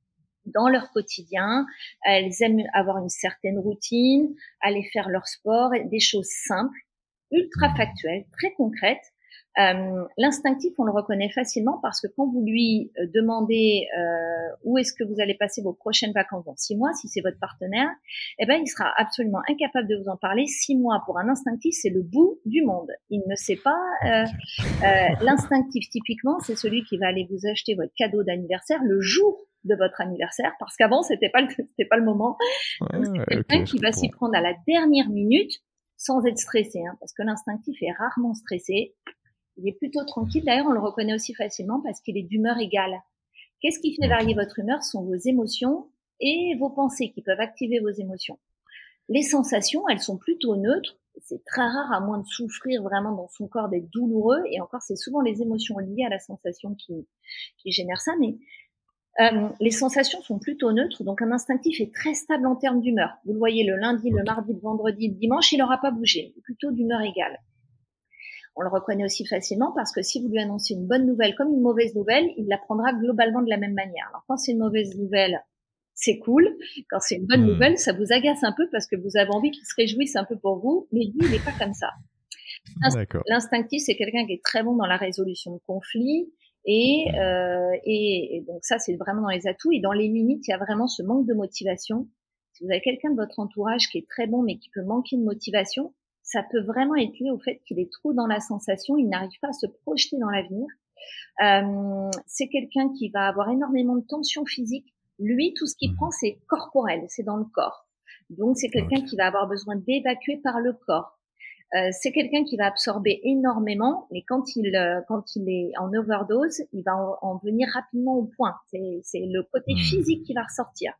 dans leur quotidien. Elles aiment avoir une certaine routine, aller faire leur sport, des choses simples, ultra factuelles, très concrètes, euh, l'instinctif, on le reconnaît facilement parce que quand vous lui euh, demandez euh, où est-ce que vous allez passer vos prochaines vacances dans six mois, si c'est votre partenaire, eh ben il sera absolument incapable de vous en parler. Six mois pour un instinctif, c'est le bout du monde. Il ne sait pas. Euh, euh L'instinctif, typiquement, c'est celui qui va aller vous acheter votre cadeau d'anniversaire le jour de votre anniversaire, parce qu'avant c'était pas le c'était pas le moment. c'est quelqu'un qui va s'y prendre à la dernière minute sans être stressé, hein, parce que l'instinctif est rarement stressé. Il est plutôt tranquille. D'ailleurs, on le reconnaît aussi facilement parce qu'il est d'humeur égale. Qu'est-ce qui fait varier votre humeur Ce sont vos émotions et vos pensées qui peuvent activer vos émotions. Les sensations, elles sont plutôt neutres. C'est très rare, à moins de souffrir vraiment dans son corps, d'être douloureux. Et encore, c'est souvent les émotions liées à la sensation qui, qui génèrent ça. Mais euh, les sensations sont plutôt neutres, donc un instinctif est très stable en termes d'humeur. Vous le voyez le lundi, le mardi, le vendredi, le dimanche, il n'aura pas bougé, plutôt d'humeur égale. On le reconnaît aussi facilement parce que si vous lui annoncez une bonne nouvelle comme une mauvaise nouvelle, il la prendra globalement de la même manière. Alors quand c'est une mauvaise nouvelle, c'est cool. Quand c'est une bonne hmm. nouvelle, ça vous agace un peu parce que vous avez envie qu'il se réjouisse un peu pour vous, mais lui, il n'est pas comme ça. L'instinctif, c'est quelqu'un qui est très bon dans la résolution de conflits. Et, hmm. euh, et, et, donc ça, c'est vraiment dans les atouts. Et dans les limites, il y a vraiment ce manque de motivation. Si vous avez quelqu'un de votre entourage qui est très bon mais qui peut manquer de motivation, ça peut vraiment être lié au fait qu'il est trop dans la sensation, il n'arrive pas à se projeter dans l'avenir. Euh, c'est quelqu'un qui va avoir énormément de tension physique. Lui, tout ce qu'il mmh. prend, c'est corporel, c'est dans le corps. Donc, c'est quelqu'un qui va avoir besoin d'évacuer par le corps. Euh, c'est quelqu'un qui va absorber énormément, mais quand il euh, quand il est en overdose, il va en, venir rapidement au point. C'est le côté mmh. physique qui va ressortir.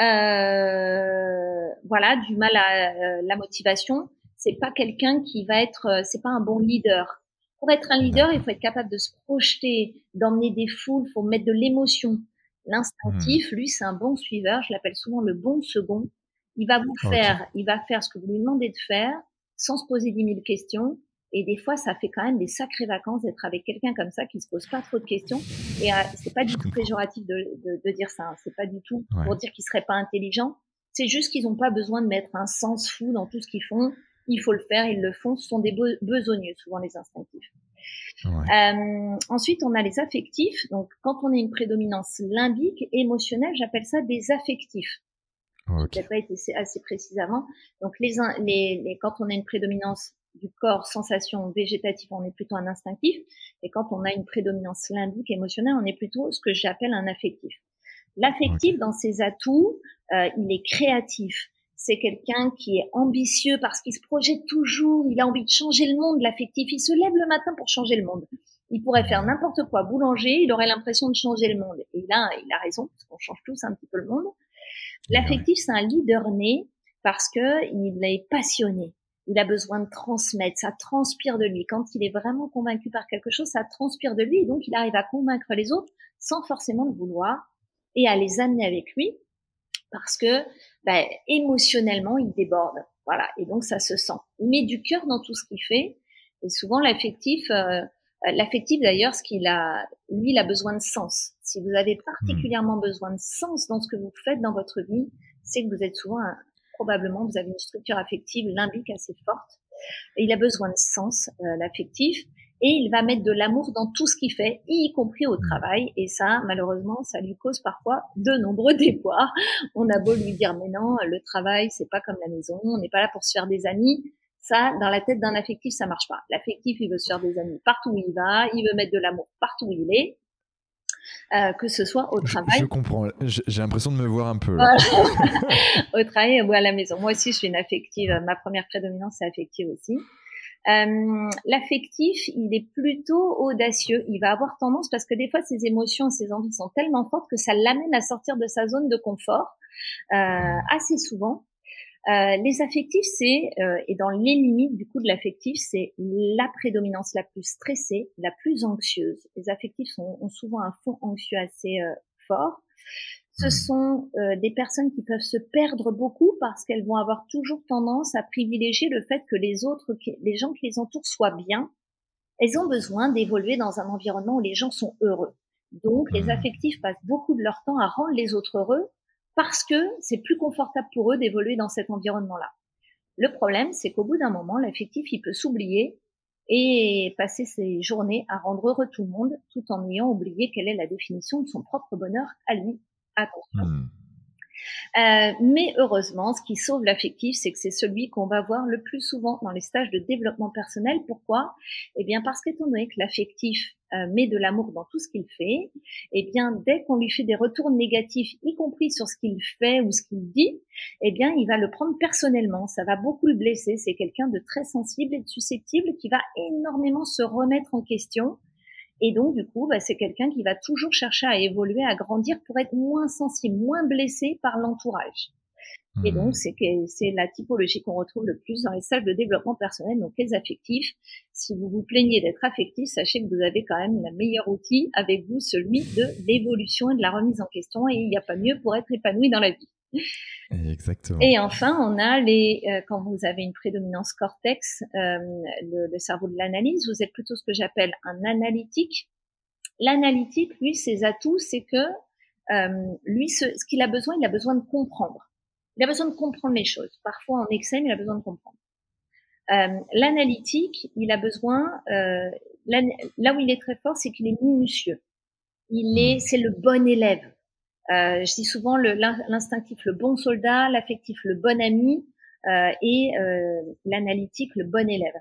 Euh, voilà, du mal à euh, la motivation. C'est pas quelqu'un qui va être, euh, c'est pas un bon leader. Pour être un leader, il faut être capable de se projeter, d'emmener des foules, faut mettre de l'émotion. L'instinctif, hmm. lui, c'est un bon suiveur. Je l'appelle souvent le bon second. Il va vous faire, il va faire ce que vous lui demandez de faire, sans se poser dix mille questions. Et des fois, ça fait quand même des sacrées vacances d'être avec quelqu'un comme ça qui se pose pas trop de questions. Et euh, c'est pas du tout péjoratif de, de, de, dire ça. Hein. C'est pas du tout pour dire qu'ils seraient pas intelligents. C'est juste qu'ils n'ont pas besoin de mettre un sens fou dans tout ce qu'ils font. Il faut le faire, ils le font. Ce sont des besogneux, souvent les instinctifs. Euh, ensuite, on a les affectifs. Donc, quand on a une prédominance limbique, émotionnelle, j'appelle ça des affectifs. Okay. Je n'ai pas été assez précis avant. Donc, les, les, les, quand on a une prédominance du corps, sensation végétatif, on est plutôt un instinctif. Et quand on a une prédominance limbique émotionnelle, on est plutôt ce que j'appelle un affectif. L'affectif, dans ses atouts, euh, il est créatif. C'est quelqu'un qui est ambitieux parce qu'il se projette toujours. Il a envie de changer le monde. L'affectif, il se lève le matin pour changer le monde. Il pourrait faire n'importe quoi, boulanger, il aurait l'impression de changer le monde. Et là, il a raison, parce qu'on change tous un petit peu le monde. L'affectif, c'est un leader né parce que il est passionné. Il a besoin de transmettre, ça transpire de lui. Quand il est vraiment convaincu par quelque chose, ça transpire de lui et donc il arrive à convaincre les autres sans forcément le vouloir et à les amener avec lui parce que ben, émotionnellement il déborde. Voilà, et donc ça se sent. Il met du cœur dans tout ce qu'il fait et souvent l'affectif, euh, l'affectif d'ailleurs, ce qu'il a, lui, il a besoin de sens. Si vous avez particulièrement besoin de sens dans ce que vous faites dans votre vie, c'est que vous êtes souvent probablement vous avez une structure affective limbique assez forte. Il a besoin de sens, euh, l'affectif, et il va mettre de l'amour dans tout ce qu'il fait, y compris au travail. Et ça, malheureusement, ça lui cause parfois de nombreux déboires. On a beau lui dire, mais non, le travail, c'est pas comme la maison, on n'est pas là pour se faire des amis. Ça, dans la tête d'un affectif, ça marche pas. L'affectif, il veut se faire des amis partout où il va, il veut mettre de l'amour partout où il est. Euh, que ce soit au travail. Je, comprends. J'ai l'impression de me voir un peu. au travail ou à la maison. Moi aussi, je suis une affective. Ma première prédominance, c'est affective aussi. Euh, L'affectif, il est plutôt audacieux. Il va avoir tendance, parce que des fois, ses émotions, ses envies sont tellement fortes que ça l'amène à sortir de sa zone de confort euh, assez souvent. Euh, les affectifs, c'est, euh, et dans les limites du coup de l'affectif, c'est la prédominance la plus stressée, la plus anxieuse. Les affectifs sont, ont souvent un fond anxieux assez euh, fort. Ce mmh. sont des personnes qui peuvent se perdre beaucoup parce qu'elles vont avoir toujours tendance à privilégier le fait que les autres, les gens qui les entourent soient bien. Elles ont besoin d'évoluer dans un environnement où les gens sont heureux. Donc, les mmh. affectifs passent beaucoup de leur temps à rendre les autres heureux parce que c'est plus confortable pour eux d'évoluer dans cet environnement-là. Le problème, c'est qu'au bout d'un moment, l'affectif, il peut s'oublier et passer ses journées à rendre heureux tout le monde tout en ayant oublié quelle est la définition de son propre bonheur à lui. Attention. Hmm. Euh, mais heureusement, ce qui sauve l'affectif, c'est que c'est celui qu'on va voir le plus souvent dans les stages de développement personnel. Pourquoi? Eh bien parce qu'étant donné que l'affectif euh, met de l'amour dans tout ce qu'il fait, eh bien dès qu'on lui fait des retours négatifs, y compris sur ce qu'il fait ou ce qu'il dit, eh bien il va le prendre personnellement. Ça va beaucoup le blesser. C'est quelqu'un de très sensible et de susceptible qui va énormément se remettre en question et donc, du coup, bah, c'est quelqu'un qui va toujours chercher à évoluer, à grandir pour être moins sensible, moins blessé par l'entourage. Et mmh. donc, c'est c'est la typologie qu'on retrouve le plus dans les salles de développement personnel, donc les affectifs. Si vous vous plaignez d'être affectif, sachez que vous avez quand même le meilleur outil avec vous, celui de l'évolution et de la remise en question, et il n'y a pas mieux pour être épanoui dans la vie. Exactement. Et enfin, on a les euh, quand vous avez une prédominance cortex, euh, le, cerveau de l'analyse, vous êtes plutôt ce que j'appelle un analytique. L'analytique, lui, ses atouts, c'est que euh, lui, ce, qu'il a besoin, il a besoin de comprendre. Il a besoin de comprendre les choses. Parfois en excès, mais il a besoin de comprendre. L'analytique, il a besoin, là où il est très fort, c'est qu'il est minutieux. Il est, hmm. c'est le bon élève. Euh, je dis souvent l'instinctif le, bon soldat, l'affectif le bon ami euh, et euh, l'analytique le bon élève.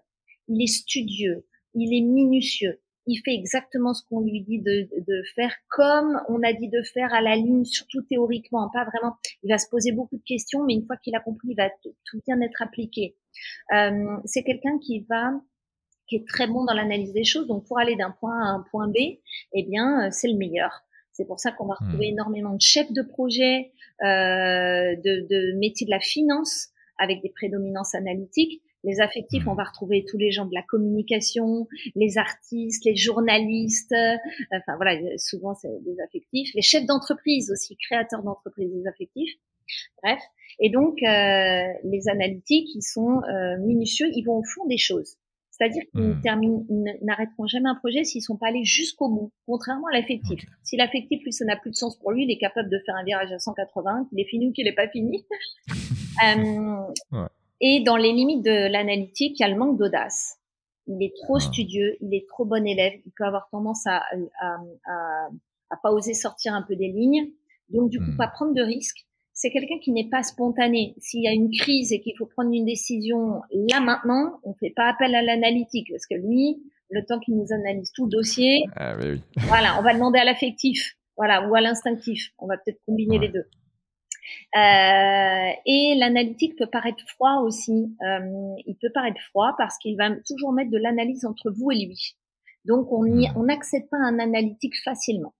Il est studieux, il est minutieux, il fait exactement ce qu'on lui dit de, de, faire comme on a dit de faire à la ligne, surtout théoriquement, pas vraiment. Il va se poser beaucoup de questions, mais une fois qu'il a compris, il va tout bien être appliqué. Euh, c'est quelqu'un qui va qui est très bon dans l'analyse des choses. Donc pour aller d'un point A à un point B, eh bien euh, c'est le meilleur. C'est pour ça qu'on va retrouver hmm. énormément de chefs de projet, euh, de, de métiers de la finance avec des prédominances analytiques. Les affectifs, on hmm. va retrouver tous les gens de la communication, les artistes, les journalistes, euh, enfin voilà, souvent c'est des affectifs. Les chefs d'entreprise aussi, créateurs d'entreprise, des affectifs. Bref. Et donc, euh, les analytiques, ils sont euh, minutieux, ils vont au fond des choses. C'est-à-dire qu'ils hmm. n'arrêteront jamais un projet s'ils sont pas allés jusqu'au bout, contrairement à l'affectif. Si l'affectif, lui, ça n'a plus de sens pour lui, il est capable de faire un virage à 180, qu'il est fini ou qu'il n'est pas fini. euh, Et dans les limites de l'analytique, il y a le manque d'audace. Il est trop studieux, il est trop bon élève, il peut avoir tendance à, à, à, à, pas oser sortir un peu des lignes, donc du coup hmm. pas prendre de risques c'est quelqu'un qui n'est pas spontané. S'il y a une crise et qu'il faut prendre une décision là maintenant, on fait pas appel à l'analytique parce que lui, le temps qu'il nous analyse tout le dossier, ah, oui. voilà, on va demander à l'affectif, voilà, ou à l'instinctif. On va peut-être combiner les deux. Euh, et l'analytique peut paraître froid aussi. Euh, il peut paraître froid parce qu'il va toujours mettre de l'analyse entre vous et lui. Donc on n'accède pas à un analytique facilement.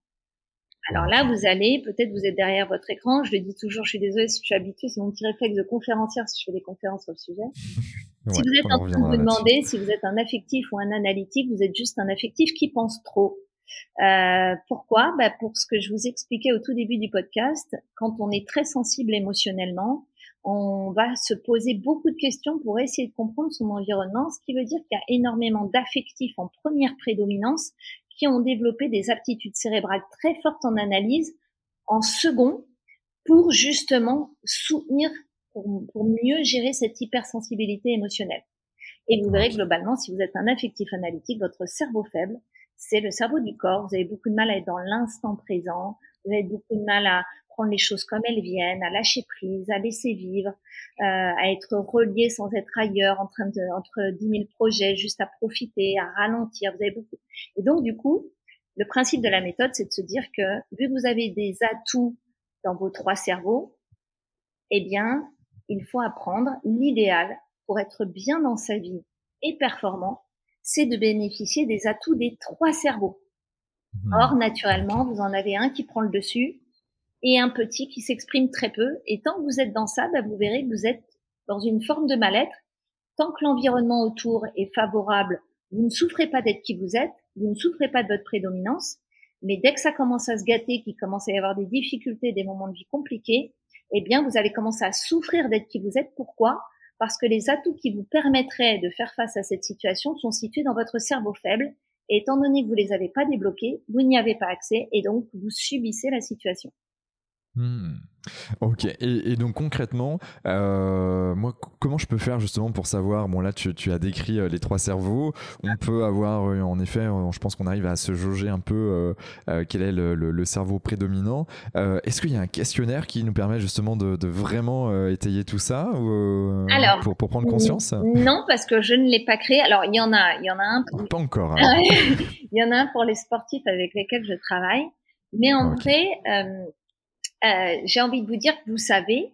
Alors là, vous allez, peut-être vous êtes derrière votre écran, je le dis toujours, je suis désolée si je suis habituée, c'est mon petit réflexe de conférencière si je fais des conférences sur le sujet. si vous êtes en train de vous demander si vous êtes un affectif ou un analytique, vous êtes juste un affectif qui pense trop. Euh, pourquoi? Bah Pour ce que je vous expliquais au tout début du podcast, quand on est très sensible émotionnellement, on va se poser beaucoup de questions pour essayer de comprendre son environnement, ce qui veut dire qu'il y a énormément d'affectifs en première prédominance qui ont développé des aptitudes cérébrales très fortes en analyse en second pour justement soutenir, pour, mieux gérer cette hypersensibilité émotionnelle. Et vous verrez globalement, si vous êtes un affectif analytique, votre cerveau faible, c'est le cerveau du corps. Vous avez beaucoup de mal à être dans l'instant présent. Vous avez beaucoup de mal à prendre les choses comme elles viennent, à lâcher prise, à laisser vivre, euh, à être relié sans être ailleurs, en train de entre 10 000 projets, juste à profiter, à ralentir. Vous avez beaucoup. Et donc du coup, le principe de la méthode, c'est de se dire que vu que vous avez des atouts dans vos trois cerveaux, eh bien, il faut apprendre l'idéal pour être bien dans sa vie et performant, c'est de bénéficier des atouts des trois cerveaux. Mmh. Or, naturellement, vous en avez un qui prend le dessus et un petit qui s'exprime très peu. Et tant que vous êtes dans ça, bah, vous verrez que vous êtes dans une forme de mal-être. Tant que l'environnement autour est favorable, vous ne souffrez pas d'être qui vous êtes, vous ne souffrez pas de votre prédominance. Mais dès que ça commence à se gâter, qu'il commence à y avoir des difficultés, des moments de vie compliqués, eh bien, vous allez commencer à souffrir d'être qui vous êtes. Pourquoi? Parce que les atouts qui vous permettraient de faire face à cette situation sont situés dans votre cerveau faible. Et étant donné que vous les avez pas débloqués, vous n'y avez pas accès et donc vous subissez la situation. Hmm. Ok, et, donc concrètement, euh, moi, comment je peux faire justement pour savoir Bon, là, tu, as décrit euh, les trois cerveaux. On peut avoir, euh, en effet, je pense qu'on arrive à se jauger un peu quel est le, cerveau prédominant. Est-ce qu'il y a un questionnaire qui nous permet justement de, vraiment étayer tout ça ou, Alors, pour, prendre conscience? Non, parce que je ne l'ai pas créé. Alors, il y en a, il y en a un. Pas encore. Hein. il y en a un pour les sportifs avec lesquels je travaille. Mais en vrai, euh, j'ai envie de vous dire que vous savez.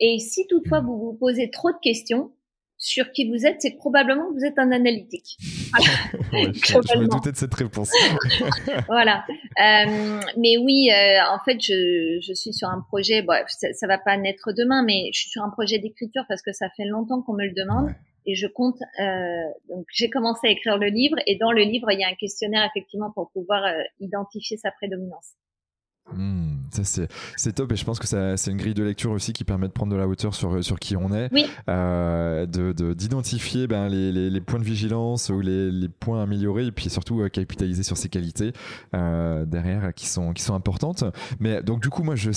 Et si toutefois vous vous posez trop de questions sur qui vous êtes, c'est que probablement vous êtes un analytique. je, me doutais de cette réponse. voilà. Euh, mais oui, euh, en fait, je, je, suis sur un projet. Bon, ça, ça, va pas naître demain, mais je suis sur un projet d'écriture parce que ça fait longtemps qu'on me le demande. Et je compte. Euh, donc, j'ai commencé à écrire le livre, et dans le livre, il y a un questionnaire effectivement pour pouvoir identifier sa prédominance. Ça c'est top et je pense que c'est une grille de lecture aussi qui permet de prendre de la hauteur sur, sur qui on est, euh, d'identifier de, ben, les, les, points de vigilance ou les, les, points améliorés et puis surtout euh, capitaliser sur ces qualités euh, derrière qui sont, qui sont importantes. Mais donc du coup moi je,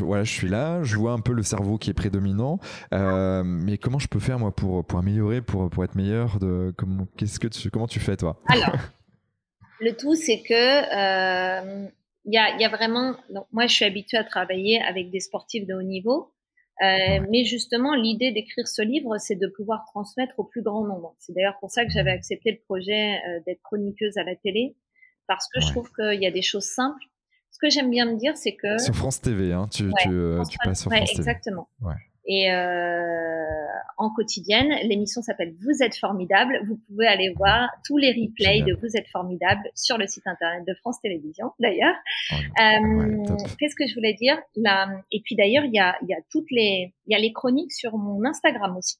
voilà, je suis là, je vois un peu le cerveau qui est prédominant, euh, mais comment je peux faire moi pour, pour améliorer, pour, pour être meilleur de, comment, que tu, comment tu fais toi? Alors, le tout c'est que il y a, y a, vraiment. Donc moi, je suis habituée à travailler avec des sportifs de haut niveau, euh, mais justement, l'idée d'écrire ce livre, c'est de pouvoir transmettre au plus grand nombre. C'est d'ailleurs pour ça que j'avais accepté le projet euh, d'être chroniqueuse à la télé, parce que je trouve qu'il y a des choses simples. Ce que j'aime bien me dire, c'est que sur France TV, hein, tu, tu, euh, tu passes sur France TV. Exactement. Et euh, en quotidienne, l'émission s'appelle Vous êtes formidable. Vous pouvez aller voir tous les replays de Vous êtes formidable sur le site internet de France Télévisions, d'ailleurs. euh, Qu'est-ce que je voulais dire? Là, Et puis d'ailleurs, il y a, y a toutes les, il y a les chroniques sur mon Instagram aussi.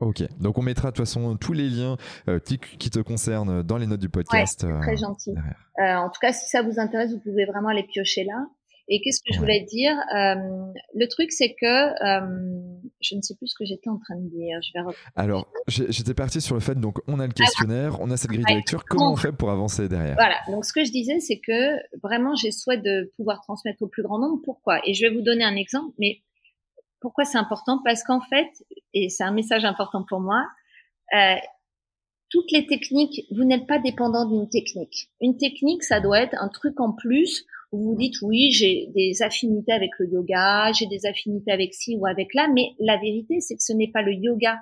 Ok, donc on mettra de toute façon tous les liens euh, qui, te concernent dans les notes du podcast. Ouais, très euh, gentil. Euh, en tout cas, si ça vous intéresse, vous pouvez vraiment aller piocher là. Et qu'est-ce que je voulais dire euh, Le truc, c'est que euh, je ne sais plus ce que j'étais en train de dire. Je vais Alors, j'étais parti sur le fait, donc on a le questionnaire, on a cette grille de lecture. Comment on fait pour avancer derrière? Voilà. Donc, ce que je disais, c'est que vraiment, j'ai souhait de pouvoir transmettre au plus grand nombre. Pourquoi? Et je vais vous donner un exemple. Mais pourquoi c'est important? Parce qu'en fait, et c'est un message important pour moi. Euh, toutes les techniques, vous n'êtes pas dépendant d'une technique. Une technique, ça doit être un truc en plus vous vous dites oui, j'ai des affinités avec le yoga, j'ai des affinités avec ci ou avec là, mais la vérité c'est que ce n'est pas le yoga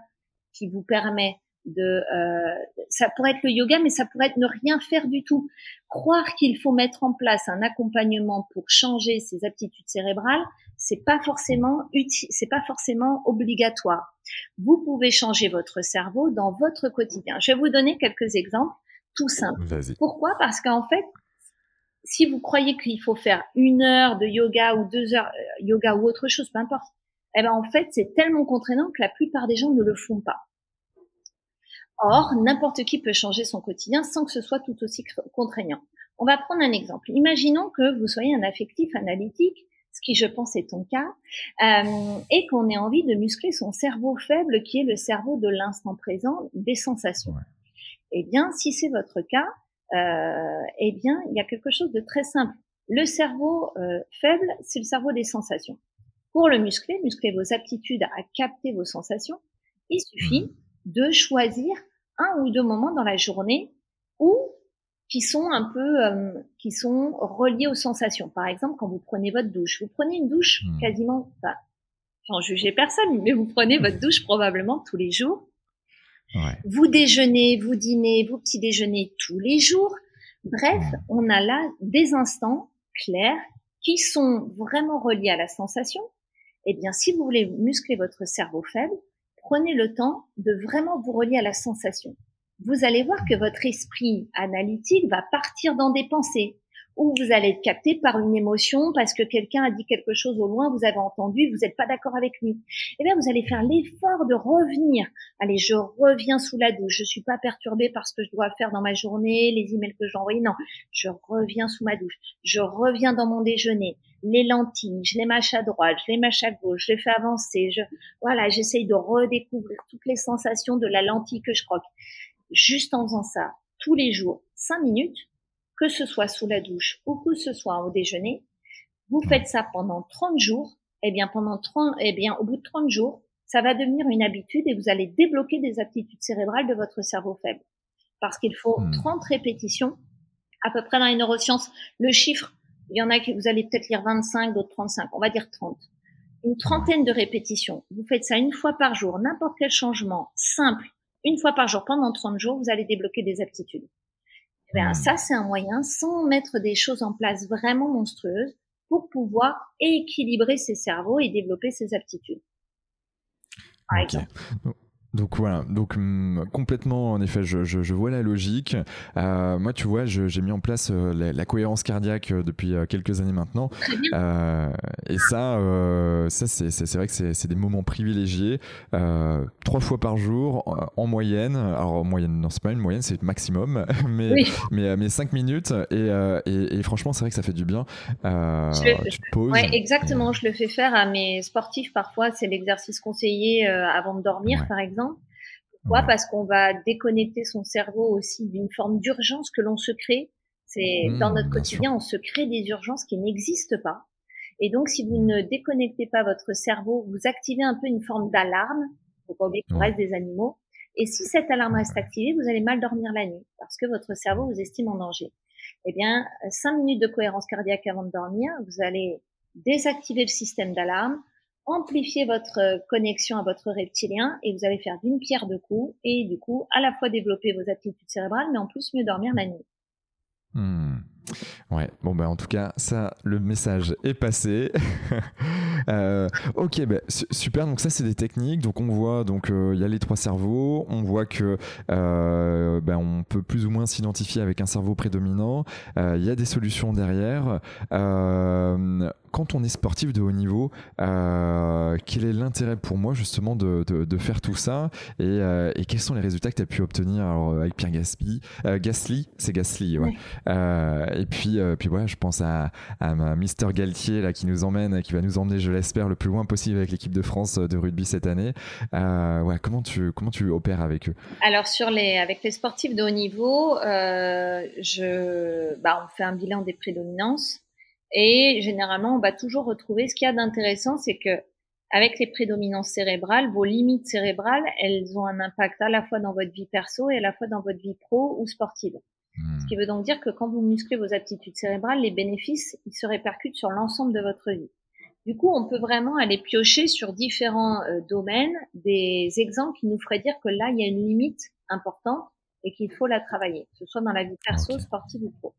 qui vous permet de euh, ça pourrait être le yoga mais ça pourrait être ne rien faire du tout. Croire qu'il faut mettre en place un accompagnement pour changer ses aptitudes cérébrales c'est pas forcément c'est pas forcément obligatoire. Vous pouvez changer votre cerveau dans votre quotidien. Je vais vous donner quelques exemples tout simples pourquoi? Parce qu'en fait si vous croyez qu'il faut faire une heure de yoga ou deux heures euh, yoga ou autre chose peu importe eh ben en fait c'est tellement contraignant que la plupart des gens ne le font pas Or, n'importe qui peut changer son quotidien sans que ce soit tout aussi contraignant. On va prendre un exemple. Imaginons que vous soyez un affectif analytique, ce qui je pense est ton cas, euh, et qu'on ait envie de muscler son cerveau faible qui est le cerveau de l'instant présent des sensations. Eh bien, si c'est votre cas, eh bien, il y a quelque chose de très simple. Le cerveau euh, faible, c'est le cerveau des sensations. Pour le muscler, muscler vos aptitudes à capter vos sensations, il suffit mmh de choisir un ou deux moments dans la journée où qui sont un peu euh, qui sont reliés aux sensations. Par exemple, quand vous prenez votre douche, vous prenez une douche hmm. quasiment, enfin, sans juger personne, mais vous prenez votre douche probablement tous les jours. Ouais. Vous déjeunez, vous dînez, vous petit déjeunez tous les jours. Bref, on a là des instants clairs qui sont vraiment reliés à la sensation. Eh bien, si vous voulez muscler votre cerveau faible, prenez le temps de vraiment vous relier à la sensation. Vous allez voir que votre esprit analytique va partir dans des pensées ou vous allez être capté par une émotion parce que quelqu'un a dit quelque chose au loin, vous avez entendu, vous n'êtes pas d'accord avec lui. Eh bien, vous allez faire l'effort de revenir. Allez, je reviens sous la douche. Je suis pas perturbée par ce que je dois faire dans ma journée, les emails que j'ai envoyés. Non, je reviens sous ma douche. Je reviens dans mon déjeuner. Les lentilles, je les mâche à droite, je les mâche à gauche, je les fais avancer. Je, voilà, j'essaye de redécouvrir toutes les sensations de la lentille que je croque. Juste en faisant ça tous les jours, cinq minutes, que ce soit sous la douche ou que ce soit au déjeuner, vous faites ça pendant 30 jours, eh bien pendant 30, eh bien au bout de 30 jours, ça va devenir une habitude et vous allez débloquer des aptitudes cérébrales de votre cerveau faible. Parce qu'il faut 30 hmm. répétitions, à peu près dans les neurosciences, le chiffre, il y en a que vous allez peut-être lire 25, d'autres 35, on va dire 30. Une trentaine de répétitions. Vous faites ça une fois par jour, n'importe quel changement simple, une fois par jour pendant 30 jours, vous allez débloquer des aptitudes. Ben, hmm. ça, c'est un moyen, sans mettre des choses en place vraiment monstrueuses, pour pouvoir équilibrer ses cerveaux et développer ses aptitudes. Par exemple. Donc voilà, donc hum, complètement, en effet, je, je, je vois la logique. Euh, moi, tu vois, j'ai mis en place euh, la, cohérence cardiaque euh, depuis quelques années maintenant. Et ça, ça c'est vrai que c'est des moments privilégiés. trois fois par jour, en, moyenne. Alors, en moyenne, non, c'est pas une moyenne, c'est le maximum. Mais, mais, mais, cinq minutes. Et, et, et franchement, c'est vrai que ça fait du bien. tu te poses. Ouais, exactement. Je le fais faire à mes sportifs parfois. C'est l'exercice conseillé avant de dormir, par exemple. Pourquoi Parce qu'on va déconnecter son cerveau aussi d'une forme d'urgence que l'on se crée. C'est mmh, dans notre quotidien, on se crée des urgences qui n'existent pas. Et donc, si vous ne déconnectez pas votre cerveau, vous activez un peu une forme d'alarme. Faut pas oublier qu'on reste des animaux. Et si cette alarme reste activée, vous allez mal dormir la nuit parce que votre cerveau vous estime en danger. Eh bien, cinq minutes de cohérence cardiaque avant de dormir, vous allez désactiver le système d'alarme, amplifier votre euh, connexion à votre reptilien et vous allez faire d'une pierre deux coups et du coup à la fois développer vos aptitudes cérébrales mais en plus mieux dormir la nuit. Hmm. Ouais, bon ben en tout cas, ça, le message est passé. euh, ok, ben, super. Donc ça, c'est des techniques. Donc on voit, donc euh, il y a les trois cerveaux. On voit que euh, ben, on peut plus ou moins s'identifier avec un cerveau prédominant. Il y a des solutions derrière quand on est sportif de haut niveau, quel est l'intérêt pour moi justement de, de, faire tout ça? Et, et, quels sont les résultats que tu as pu obtenir? Alors, avec Pierre Gasly, Gasly c'est Gasly, ouais. Et puis, puis voilà, je pense à, à Mister Galtier là, qui nous emmène, qui va nous emmener, je l'espère, le plus loin possible avec l'équipe de France de rugby cette année. ouais, comment, tu, comment tu opères avec eux? Alors, sur les, avec les sportifs de haut niveau, je, bah, on fait un bilan des prédominances. Et généralement, on va toujours retrouver ce qu'il y a d'intéressant, c'est que avec les prédominances cérébrales, vos limites cérébrales, elles ont un impact à la fois dans votre vie perso et à la fois dans votre vie pro ou sportive. Ce qui veut donc dire que quand vous musclez vos aptitudes cérébrales, les bénéfices, ils se répercutent sur l'ensemble de votre vie. Du coup, on peut vraiment aller piocher sur différents euh, domaines des exemples qui nous feraient dire que là, il y a une limite importante et qu'il faut la travailler, que ce soit dans la vie perso, sportive ou pro.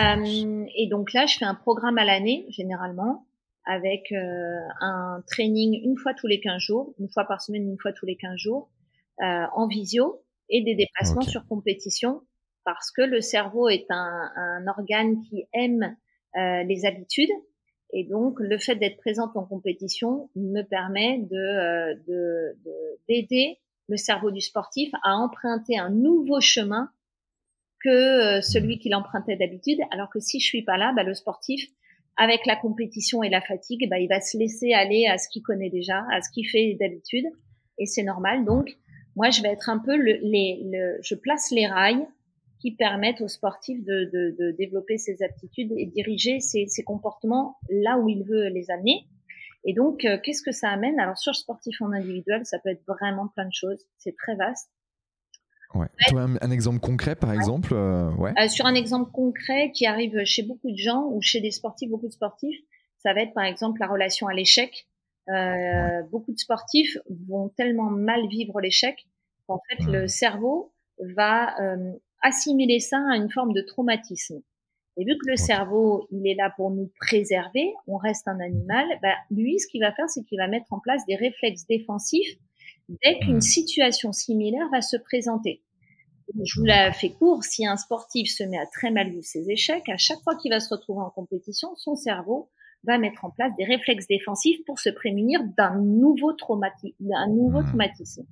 Euh, et donc là, je fais un programme à l'année, généralement, avec euh, un training une fois tous les 15 jours, une fois par semaine, une fois tous les 15 jours, euh, en visio, et des déplacements sur compétition, parce que le cerveau est un, un organe qui aime euh, les habitudes, et donc le fait d'être présente en compétition me permet de euh, d'aider de, le cerveau du sportif à emprunter un nouveau chemin que euh, celui qu'il empruntait d'habitude. Alors que si je suis pas là, bah, le sportif, avec la compétition et la fatigue, bah, il va se laisser aller à ce qu'il connaît déjà, à ce qu'il fait d'habitude, et c'est normal. Donc, moi, je vais être un peu le, les, le, je place les rails qui permettent aux sportifs de, de, de développer ses aptitudes et diriger ses, ses, comportements là où il veut les amener. Et donc, euh, qu'est-ce que ça amène? Alors, sur le sportif en individuel, ça peut être vraiment plein de choses. C'est très vaste. Ouais. un, un, exemple concret, par exemple euh, ouais. Euh, Sur un exemple concret qui arrive chez beaucoup de gens ou chez des sportifs, beaucoup de sportifs, ça va être par exemple la relation à l'échec. Euh, beaucoup de sportifs vont tellement mal vivre l'échec qu'en fait le cerveau va euh, assimiler ça à une forme de traumatisme. Et vu que le cerveau, il est là pour nous préserver, on reste un animal, bah, lui, ce qu'il va faire, c'est qu'il va mettre en place des réflexes défensifs dès qu'une mmh. situation similaire va se présenter. Je vous la fais court, si un sportif se met à très mal vivre ses échecs, à chaque fois qu'il va se retrouver en compétition, son cerveau va mettre en place des réflexes défensifs pour se prémunir d'un nouveau, nouveau mmh. traumatisme.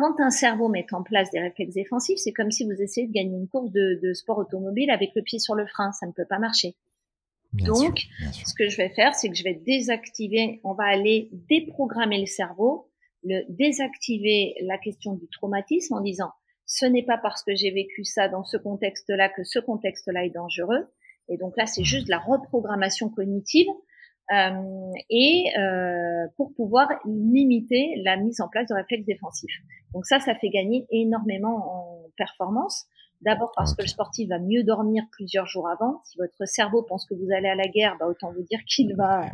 Quand un cerveau met en place des réflexes défensifs, c'est comme si vous essayez de gagner une course de, de, sport automobile avec le pied sur le frein, ça ne peut pas marcher. Donc, ce que je vais faire, c'est que je vais désactiver, on va aller déprogrammer le cerveau le désactiver la question du traumatisme en disant ce n'est pas parce que j'ai vécu ça dans ce contexte-là que ce contexte-là est dangereux. Et donc là, c'est juste la reprogrammation cognitive euh, et euh, pour pouvoir limiter la mise en place de réflexes défensifs. Donc ça, ça fait gagner énormément en performance. D'abord parce que le sportif va mieux dormir plusieurs jours avant. Si votre cerveau pense que vous allez à la guerre, bah autant vous dire qu'il va,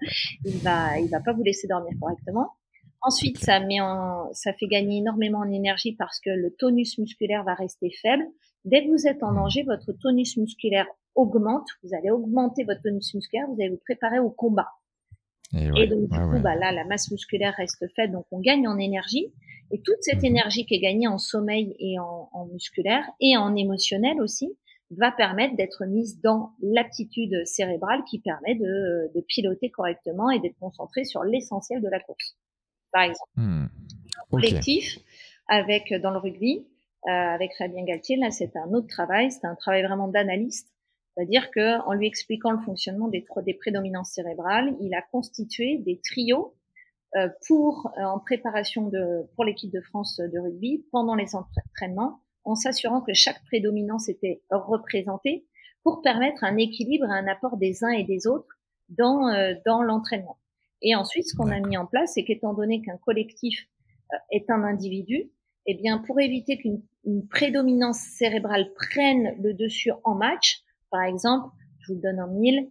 il va, il va pas vous laisser dormir correctement. Ensuite, ça met en, ça fait gagner énormément en énergie parce que le tonus musculaire va rester faible. Dès que vous êtes en danger, votre tonus musculaire augmente. Vous allez augmenter votre tonus musculaire. Vous allez vous préparer au combat. Et, donc, du coup, bah là, la masse musculaire reste faible, donc on gagne en énergie. Et toute cette mhm. énergie qui est gagnée en sommeil et en, en musculaire et en émotionnel aussi va permettre d'être mise dans l'aptitude cérébrale qui permet de, de piloter correctement et d'être concentré sur l'essentiel de la course par exemple. Hmm. Collectif avec dans le rugby, euh, avec Fabien Galtier, là c'est un autre travail, c'est un travail vraiment d'analyste, c'est-à-dire que en lui expliquant le fonctionnement des, des prédominances cérébrales, il a constitué des trios euh, pour euh, en préparation de pour l'équipe de France de rugby pendant les entraînements, en s'assurant que chaque prédominance était représentée pour permettre un équilibre et un apport des uns et des autres dans euh, dans l'entraînement. Et ensuite, ce qu'on a mis en place, c'est qu'étant donné qu'un collectif est un individu, eh bien, pour éviter qu'une prédominance cérébrale prenne le dessus en match, par exemple, je vous donne un mille,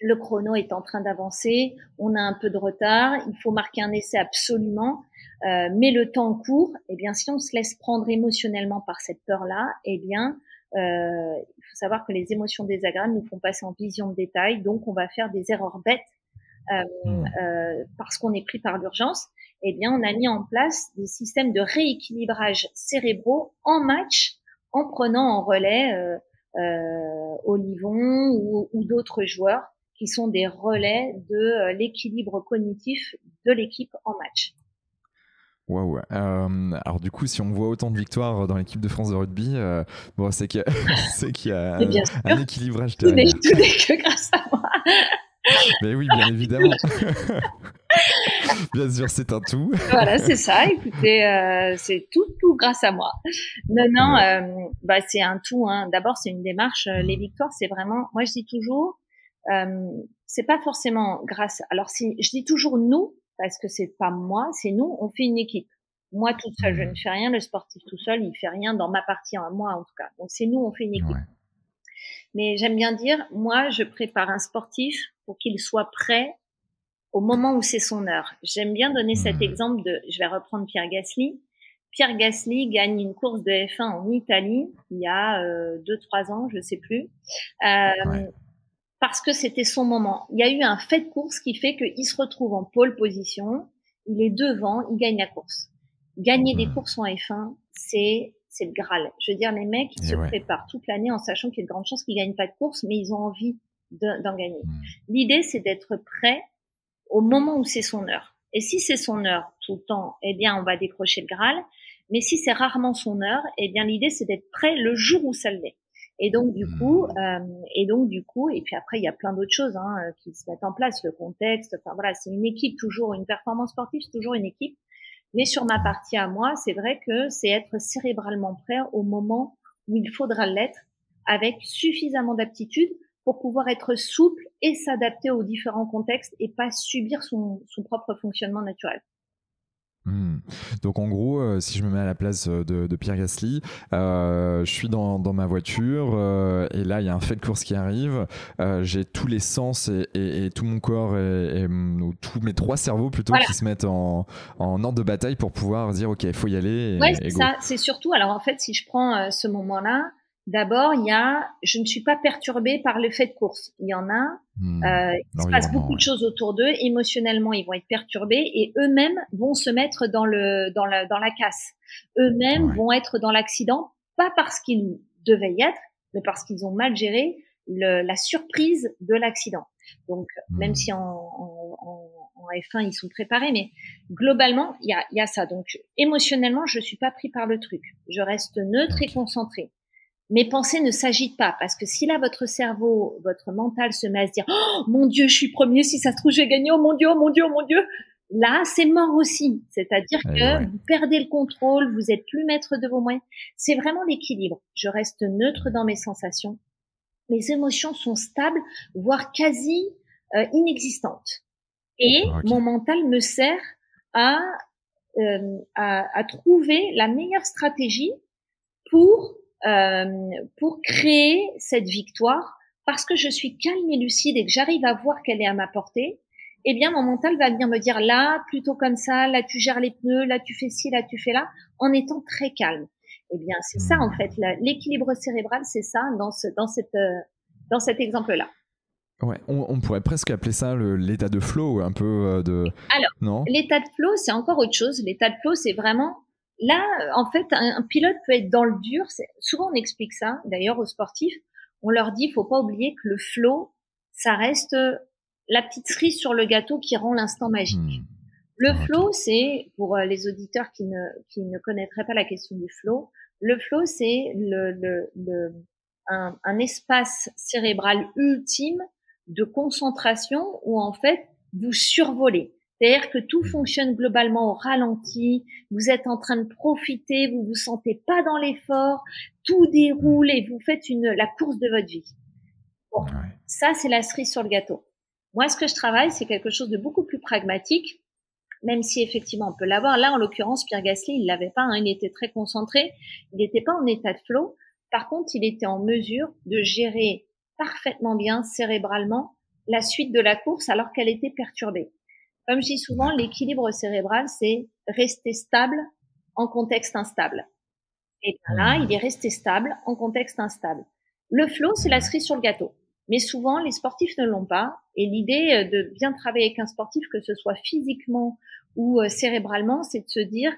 le chrono est en train d'avancer, on a un peu de retard, il faut marquer un essai absolument, euh, mais le temps court, eh bien, si on se laisse prendre émotionnellement par cette peur-là, eh bien, euh, il faut savoir que les émotions désagréables nous font passer en vision de détail, donc on va faire des erreurs bêtes euh, hmm. euh, parce qu'on est pris par l'urgence, eh bien, on a mis en place des systèmes de rééquilibrage cérébraux en match, en prenant en relais Olivon ou, ou d'autres joueurs qui sont des relais de euh, l'équilibre cognitif de l'équipe en match. Waouh. Euh, alors du coup, si on voit autant de victoires dans l'équipe de France de rugby, euh, bon, c'est qu'il y a, c'est qu'il y a un, un, équilibrage. Tout n'est que grâce à moi. Mais oui, bien évidemment. bien sûr, c'est un tout. voilà, c'est ça. Écoutez, euh, c'est tout, tout grâce à moi. Non, non, euh, bah, c'est un tout. Hein. D'abord, c'est une démarche. Euh, les victoires, c'est vraiment. Moi, je dis toujours, euh, c'est pas forcément grâce. Alors, si je dis toujours nous, parce que c'est pas moi, c'est nous. On fait une équipe. Moi, toute seule, je ne fais rien. Le sportif tout seul, il fait rien dans ma partie, à moi en tout cas. Donc c'est nous, on fait une équipe. Mais j'aime bien dire, moi, je prépare un sportif pour qu'il soit prêt au moment où c'est son heure. J'aime bien donner cet mmh. exemple de, je vais reprendre Pierre Gasly. Pierre Gasly gagne une course de F1 en Italie il y a euh, deux trois ans, je sais plus, euh, parce que c'était son moment. Il y a eu un fait de course qui fait qu'il se retrouve en pole position, il est devant, il gagne la course. Gagner des mmh. courses en F1, c'est c'est le Graal. Je veux dire, les mecs, ils se préparent toute l'année en sachant qu'il y a de grandes chances qu'ils gagnent pas de course, mais ils ont envie d'en gagner. Mmh. L'idée, c'est d'être prêt au moment où c'est son heure. Et si c'est son heure tout le temps, eh bien, on va décrocher le Graal. Mais si c'est rarement son heure, eh bien, l'idée, c'est d'être prêt le jour où ça l'est. Et donc, du coup, mmh. euh, et donc, du coup, et puis après, il y a plein d'autres choses hein, euh, qui se mettent en place, le contexte. Enfin, voilà, c'est une équipe toujours, une performance sportive, c'est toujours une équipe. Mais sur ma partie à moi, c'est vrai que c'est être cérébralement prêt au moment où il faudra l'être, avec suffisamment d'aptitude pour pouvoir être souple et s'adapter aux différents contextes et pas subir son, son propre fonctionnement naturel. Hmm. Donc en gros, euh, si je me mets à la place euh, de, Pierre Gasly, euh, je suis dans, ma voiture et là il y a un fait de course qui arrive. J'ai tous les sens et, tout mon corps et, tous mes trois cerveaux plutôt qui se mettent en, ordre de bataille pour pouvoir dire ok, il faut y aller. Oui, c'est ça. C'est surtout. Alors en fait, si je prends ce moment-là, D'abord, il y a, je ne suis pas perturbée par le fait de course. Il y en a, hmm. euh, il se passe beaucoup de choses autour d'eux. Émotionnellement, ils vont être perturbés et eux-mêmes vont se mettre dans le dans la dans la casse. Eux-mêmes vont être dans l'accident, pas parce qu'ils devaient y être, mais parce qu'ils ont mal géré le, la surprise de l'accident. Donc, même hmm. si en, en, en, F1 ils sont préparés, mais globalement, il y a, y a ça. Donc, émotionnellement, je suis pas pris par le truc. Je reste neutre et concentré mes pensées ne s'agitent pas parce que si là votre cerveau, votre mental se met à se dire oh mon Dieu, je suis premier, si ça se trouve je vais gagner, oh mon Dieu, oh mon Dieu, oh mon Dieu, là c'est mort aussi. C'est-à-dire eh que vous perdez le contrôle, vous êtes plus maître de vos moyens. C'est vraiment l'équilibre. Je reste neutre dans mes sensations. Mes émotions sont stables, voire quasi euh, inexistantes. Et mon mental me sert à, euh, à, à trouver la meilleure stratégie pour pour créer cette victoire, parce que je suis calme et lucide et que j'arrive à voir qu'elle est à ma portée, eh bien mon mental va venir me dire là, plutôt comme ça, là tu gères les pneus, là tu fais ci, là tu fais là, en étant très calme. Eh bien c'est ça en fait, l'équilibre cérébral, c'est ça dans ce, dans cette, euh, dans cet exemple-là. Ouais, on, pourrait presque appeler ça l'état de flow, un peu euh, de. Alors, l'état de flow, c'est encore autre chose. L'état de flow, c'est vraiment Là, en fait, un, pilote peut être dans le dur. Souvent, on explique ça. D'ailleurs, aux sportifs, on leur dit, faut pas oublier que le flow, ça reste la petite cerise sur le gâteau qui rend l'instant magique. Hmm. Le flow, c'est pour euh, les auditeurs qui ne qui ne connaîtraient pas la question du flow. Le flow, c'est le, le, le un, un espace cérébral ultime de concentration où en fait vous survolez. C'est-à-dire que tout fonctionne globalement au ralenti, vous êtes en train de profiter, vous vous sentez pas dans l'effort, tout déroule et vous faites une, la course de votre vie. Bon, ça c'est la cerise sur le gâteau. Moi, ce que je travaille, c'est quelque chose de beaucoup plus pragmatique, même si effectivement on peut l'avoir. Là, en l'occurrence, Pierre Gasly, il l'avait pas, hein, il était très concentré, il n'était pas en état de flow. Par contre, il était en mesure de gérer parfaitement bien cérébralement la suite de la course alors qu'elle était perturbée. Comme je dis souvent, l'équilibre cérébral, c'est rester stable en contexte instable. Et là, il est resté stable en contexte instable. Le flow, c'est la cerise sur le gâteau. Mais souvent, les sportifs ne l'ont pas. Et l'idée euh, de bien travailler avec un sportif, que ce soit physiquement ou euh, cérébralement, c'est de se dire,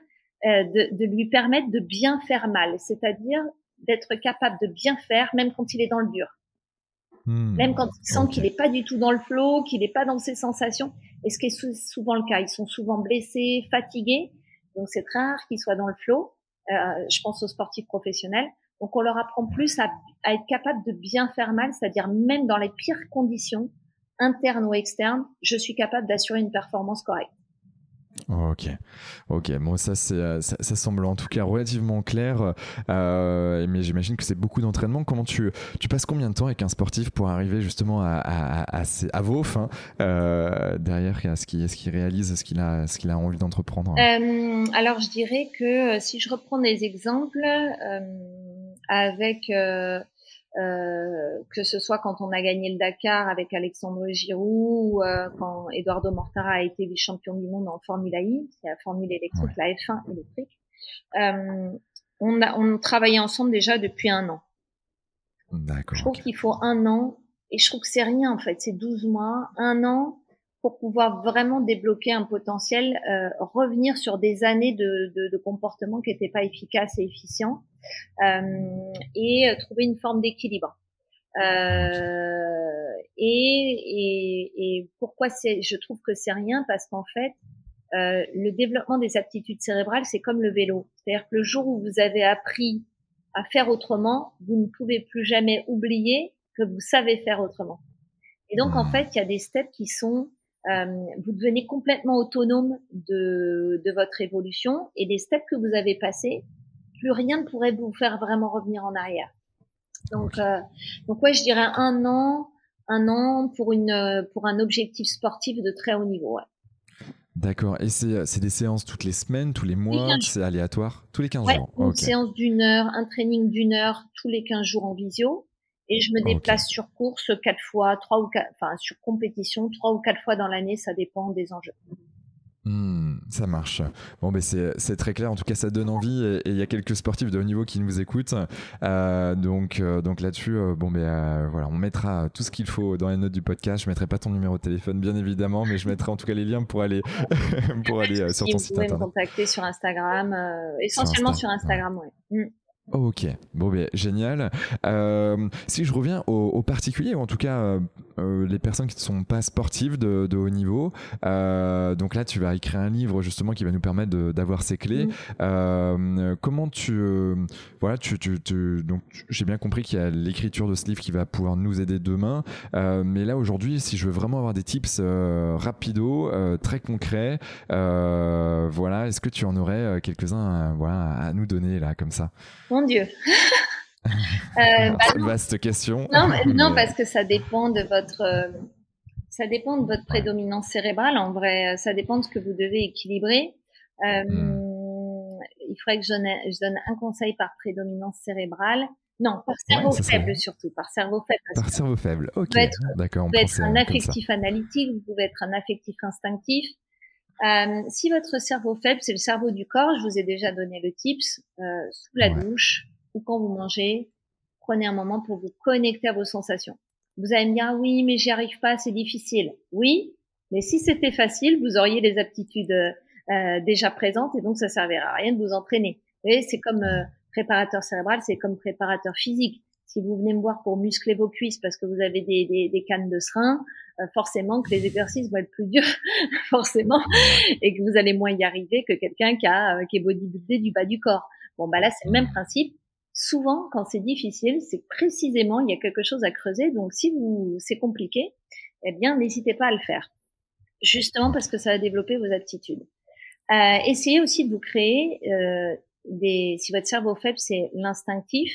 euh, de, de, lui permettre de bien faire mal, c'est-à-dire d'être capable de bien faire même quand il est dans le dur. Hmm. même quand il sent qu'il n'est pas du tout dans le flow, qu'il n'est pas dans ses sensations. Et ce qui est souvent le cas, ils sont souvent blessés, fatigués, donc c'est très rare qu'ils soient dans le flow. Euh, je pense aux sportifs professionnels. Donc on leur apprend plus à, à être capable de bien faire mal, c'est-à-dire même dans les pires conditions, internes ou externes, je suis capable d'assurer une performance correcte. Ok, ok. Bon, ça, c'est, euh, ça, semble en tout cas relativement clair. Euh, mais j'imagine que c'est beaucoup d'entraînement. Comment tu, tu passes combien de temps avec un sportif pour arriver justement à, à, à, vos fins euh, derrière à ce qu'il, ce qu'il réalise, ce qu'il a, ce qu'il a envie d'entreprendre? Alors, je dirais que si je reprends des exemples avec euh, que ce soit quand on a gagné le Dakar avec Alexandre Giroud ou euh, quand Eduardo Mortara a été champion du monde en Formule I, c'est la Formule électrique, la F1 électrique. Euh, on a on travaillait ensemble déjà depuis un an. D'accord. Je trouve qu'il faut un an et je trouve que c'est rien en fait, c'est 12 mois, un an pour pouvoir vraiment débloquer un potentiel, euh, revenir sur des années de, de, de comportement qui n'étaient pas efficaces et efficients, et euh, trouver une forme d'équilibre. Euh, et, et, et, pourquoi je trouve que c'est rien parce qu'en fait, euh, le développement des aptitudes cérébrales, c'est comme le vélo. C'est-à-dire que le jour où vous avez appris à faire autrement, vous ne pouvez plus jamais oublier que vous savez faire autrement. Et donc, en fait, il y a des steps qui sont euh, vous devenez complètement autonome de, de votre évolution et les steps que vous avez passés, plus rien ne pourrait vous faire vraiment revenir en arrière. Donc, euh, donc ouais, je dirais un an, un an pour une pour un objectif sportif de très haut niveau. Ouais. D'accord. Et c'est des séances toutes les semaines, tous les mois, c'est aléatoire? Tous les 15 jours Une séance d'une heure, un training d'une heure tous les 15 jours en visio et je me déplace sur course quatre fois, trois ou quatre, enfin sur compétition trois ou quatre fois dans l'année, ça dépend des enjeux. Hmm, ça marche. Bon, ben c'est très clair. En tout cas, ça donne envie. Et il y a quelques sportifs de haut niveau qui nous écoutent. Euh, donc, euh, donc là-dessus, euh, bon, ben voilà, on mettra tout ce qu'il faut dans les notes du podcast. Je mettrai pas ton numéro de téléphone, bien évidemment, mais je mettrai en tout cas les liens pour aller pour aller sur ton site internet. Vous pouvez me contacter sur Instagram, essentiellement sur Instagram, ouais. Hmm. Ok, bon ben génial. Euh, si je reviens aux, particuliers, ou en tout cas euh, euh, les personnes qui ne sont pas sportives de, haut niveau, donc là tu vas écrire un livre justement qui va nous permettre d'avoir ces clés. Mm. comment tu, voilà, tu, tu, donc j'ai bien compris qu'il y a l'écriture de ce livre qui va pouvoir nous aider demain, mais là aujourd'hui, si je veux vraiment avoir des tips rapidos, très concrets, voilà, est-ce que tu en aurais quelques-uns, voilà, à nous donner là comme ça? Mon Dieu. euh, bah vaste question. Non, non, parce que ça dépend de votre, euh, ça dépend de votre prédominance cérébrale. En vrai, ça dépend de ce que vous devez équilibrer. Euh, hmm. Il faudrait que je donne, je donne, un conseil par prédominance cérébrale. Non, par cerveau faible surtout, par cerveau faible. Par cerveau faible, ok. D'accord. Vous pouvez être un affectif analytique, vous pouvez être un affectif instinctif. Euh, si votre cerveau faible, c'est le cerveau du corps, je vous ai déjà donné le tips, euh, sous la douche ou quand vous mangez, prenez un moment pour vous connecter à vos sensations. Vous allez me dire, ah oui, mais j'y arrive pas, c'est difficile. Oui, mais si c'était facile, vous auriez les aptitudes euh, déjà présentes et donc ça servira à rien de vous entraîner. Vous voyez, c'est comme euh, préparateur cérébral, c'est comme préparateur physique. Si vous venez me voir pour muscler vos cuisses parce que vous avez des, des, des cannes de serin, euh, forcément que les exercices vont être plus durs, forcément, et que vous allez moins y arriver que quelqu'un qui a euh, qui est bodybuildé du bas du corps. Bon bah là c'est le même principe. Souvent quand c'est difficile, c'est précisément il y a quelque chose à creuser. Donc si vous c'est compliqué, eh bien n'hésitez pas à le faire, justement parce que ça va développer vos aptitudes. Euh, essayez aussi de vous créer euh, des. Si votre cerveau faible c'est l'instinctif,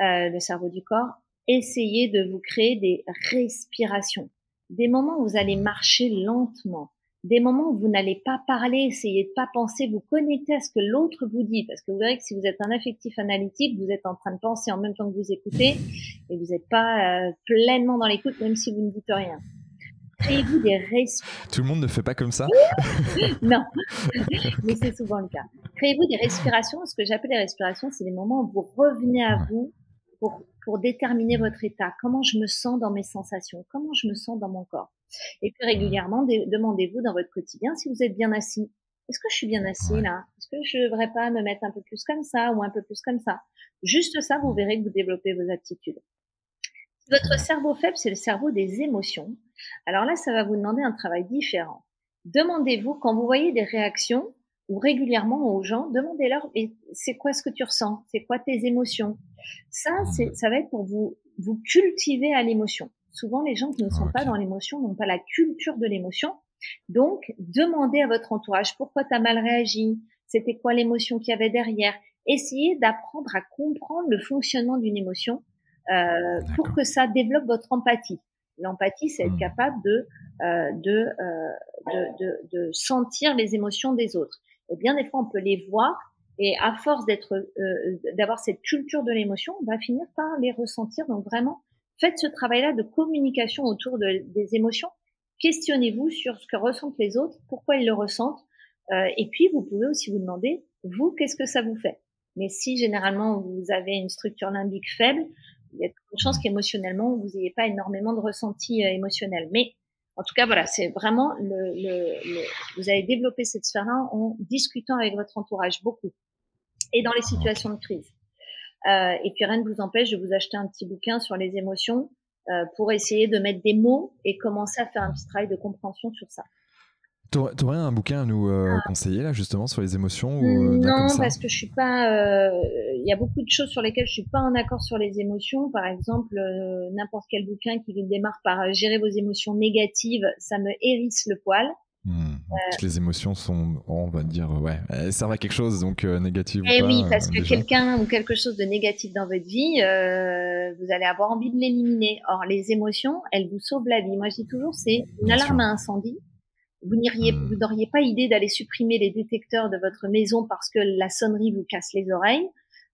euh, le cerveau du corps, essayez de vous créer des respirations, des moments où vous allez marcher lentement, des moments où vous n'allez pas parler, essayez de pas penser, vous connecter à ce que l'autre vous dit, parce que vous verrez que si vous êtes un affectif analytique, vous êtes en train de penser en même temps que vous écoutez, et vous n'êtes pas euh, pleinement dans l'écoute, même si vous ne dites rien. Créez-vous des respirations. Tout le monde ne fait pas comme ça? Non, mais c'est souvent le cas. Créez-vous des respirations. Ce que j'appelle les respirations, c'est des moments où vous revenez à vous pour, pour déterminer votre état. Comment je me sens dans mes sensations? Comment je me sens dans mon corps? Et puis régulièrement, demandez-vous dans votre quotidien si vous êtes bien assis. Est-ce que je suis bien assis là? Est-ce que je devrais pas me mettre un peu plus comme ça ou un peu plus comme ça? Juste ça, vous verrez que vous développez vos aptitudes. Votre cerveau faible, c'est le cerveau des émotions. Alors là, ça va vous demander un travail différent. Demandez-vous, quand vous voyez des réactions, ou régulièrement aux gens, demandez-leur c'est quoi ce que tu ressens, c'est quoi tes émotions? Ça, c'est ça va être pour vous vous cultiver à l'émotion. Souvent, les gens qui ne sont pas dans l'émotion n'ont pas la culture de l'émotion. Donc, demandez à votre entourage pourquoi tu as mal réagi, c'était quoi l'émotion qu'il y avait derrière? Essayez d'apprendre à comprendre le fonctionnement d'une émotion euh, pour que ça développe votre empathie. L'empathie, c'est être mmh. capable de, euh, de, euh, de, de, de, sentir les émotions des autres. Et bien des fois, on peut les voir et à force d'être, euh, d'avoir cette culture de l'émotion, on va finir par les ressentir. Donc vraiment, faites ce travail-là de communication autour de, des émotions. Questionnez-vous sur ce que ressentent les autres, pourquoi ils le ressentent. Euh, et puis, vous pouvez aussi vous demander, vous, qu'est-ce que ça vous fait? Mais si généralement vous avez une structure limbique faible, il y a de chances qu'émotionnellement, vous n'ayez pas énormément de ressenti euh, émotionnel. Mais en tout cas, voilà, c'est vraiment le, le, vous avez développé cette sphère-là en discutant avec votre entourage beaucoup et dans les situations de crise. Euh, et puis rien ne vous empêche de vous acheter un petit bouquin sur les émotions euh, pour essayer de mettre des mots et commencer à faire un petit travail de compréhension sur ça. Tu aurais un bouquin à nous euh, ah. conseiller là justement sur les émotions ou, euh, Non, parce que je suis pas. Euh, il y a beaucoup de choses sur lesquelles je suis pas en accord sur les émotions. Par exemple, n'importe quel bouquin qui démarre par gérer vos émotions négatives, ça me hérisse le poil. Hmm. les émotions sont, on va dire, ouais, elles servent à quelque chose, donc négatif. Eh oui, parce que quelqu'un ou quelque chose de négatif dans votre vie, vous allez avoir envie de l'éliminer. Or, les émotions, elles vous sauvent la vie. Moi, je dis toujours, c'est une alarme à incendie vous n'auriez, hmm. vous n'auriez pas idée d'aller supprimer les détecteurs de votre maison parce que la sonnerie vous casse les oreilles.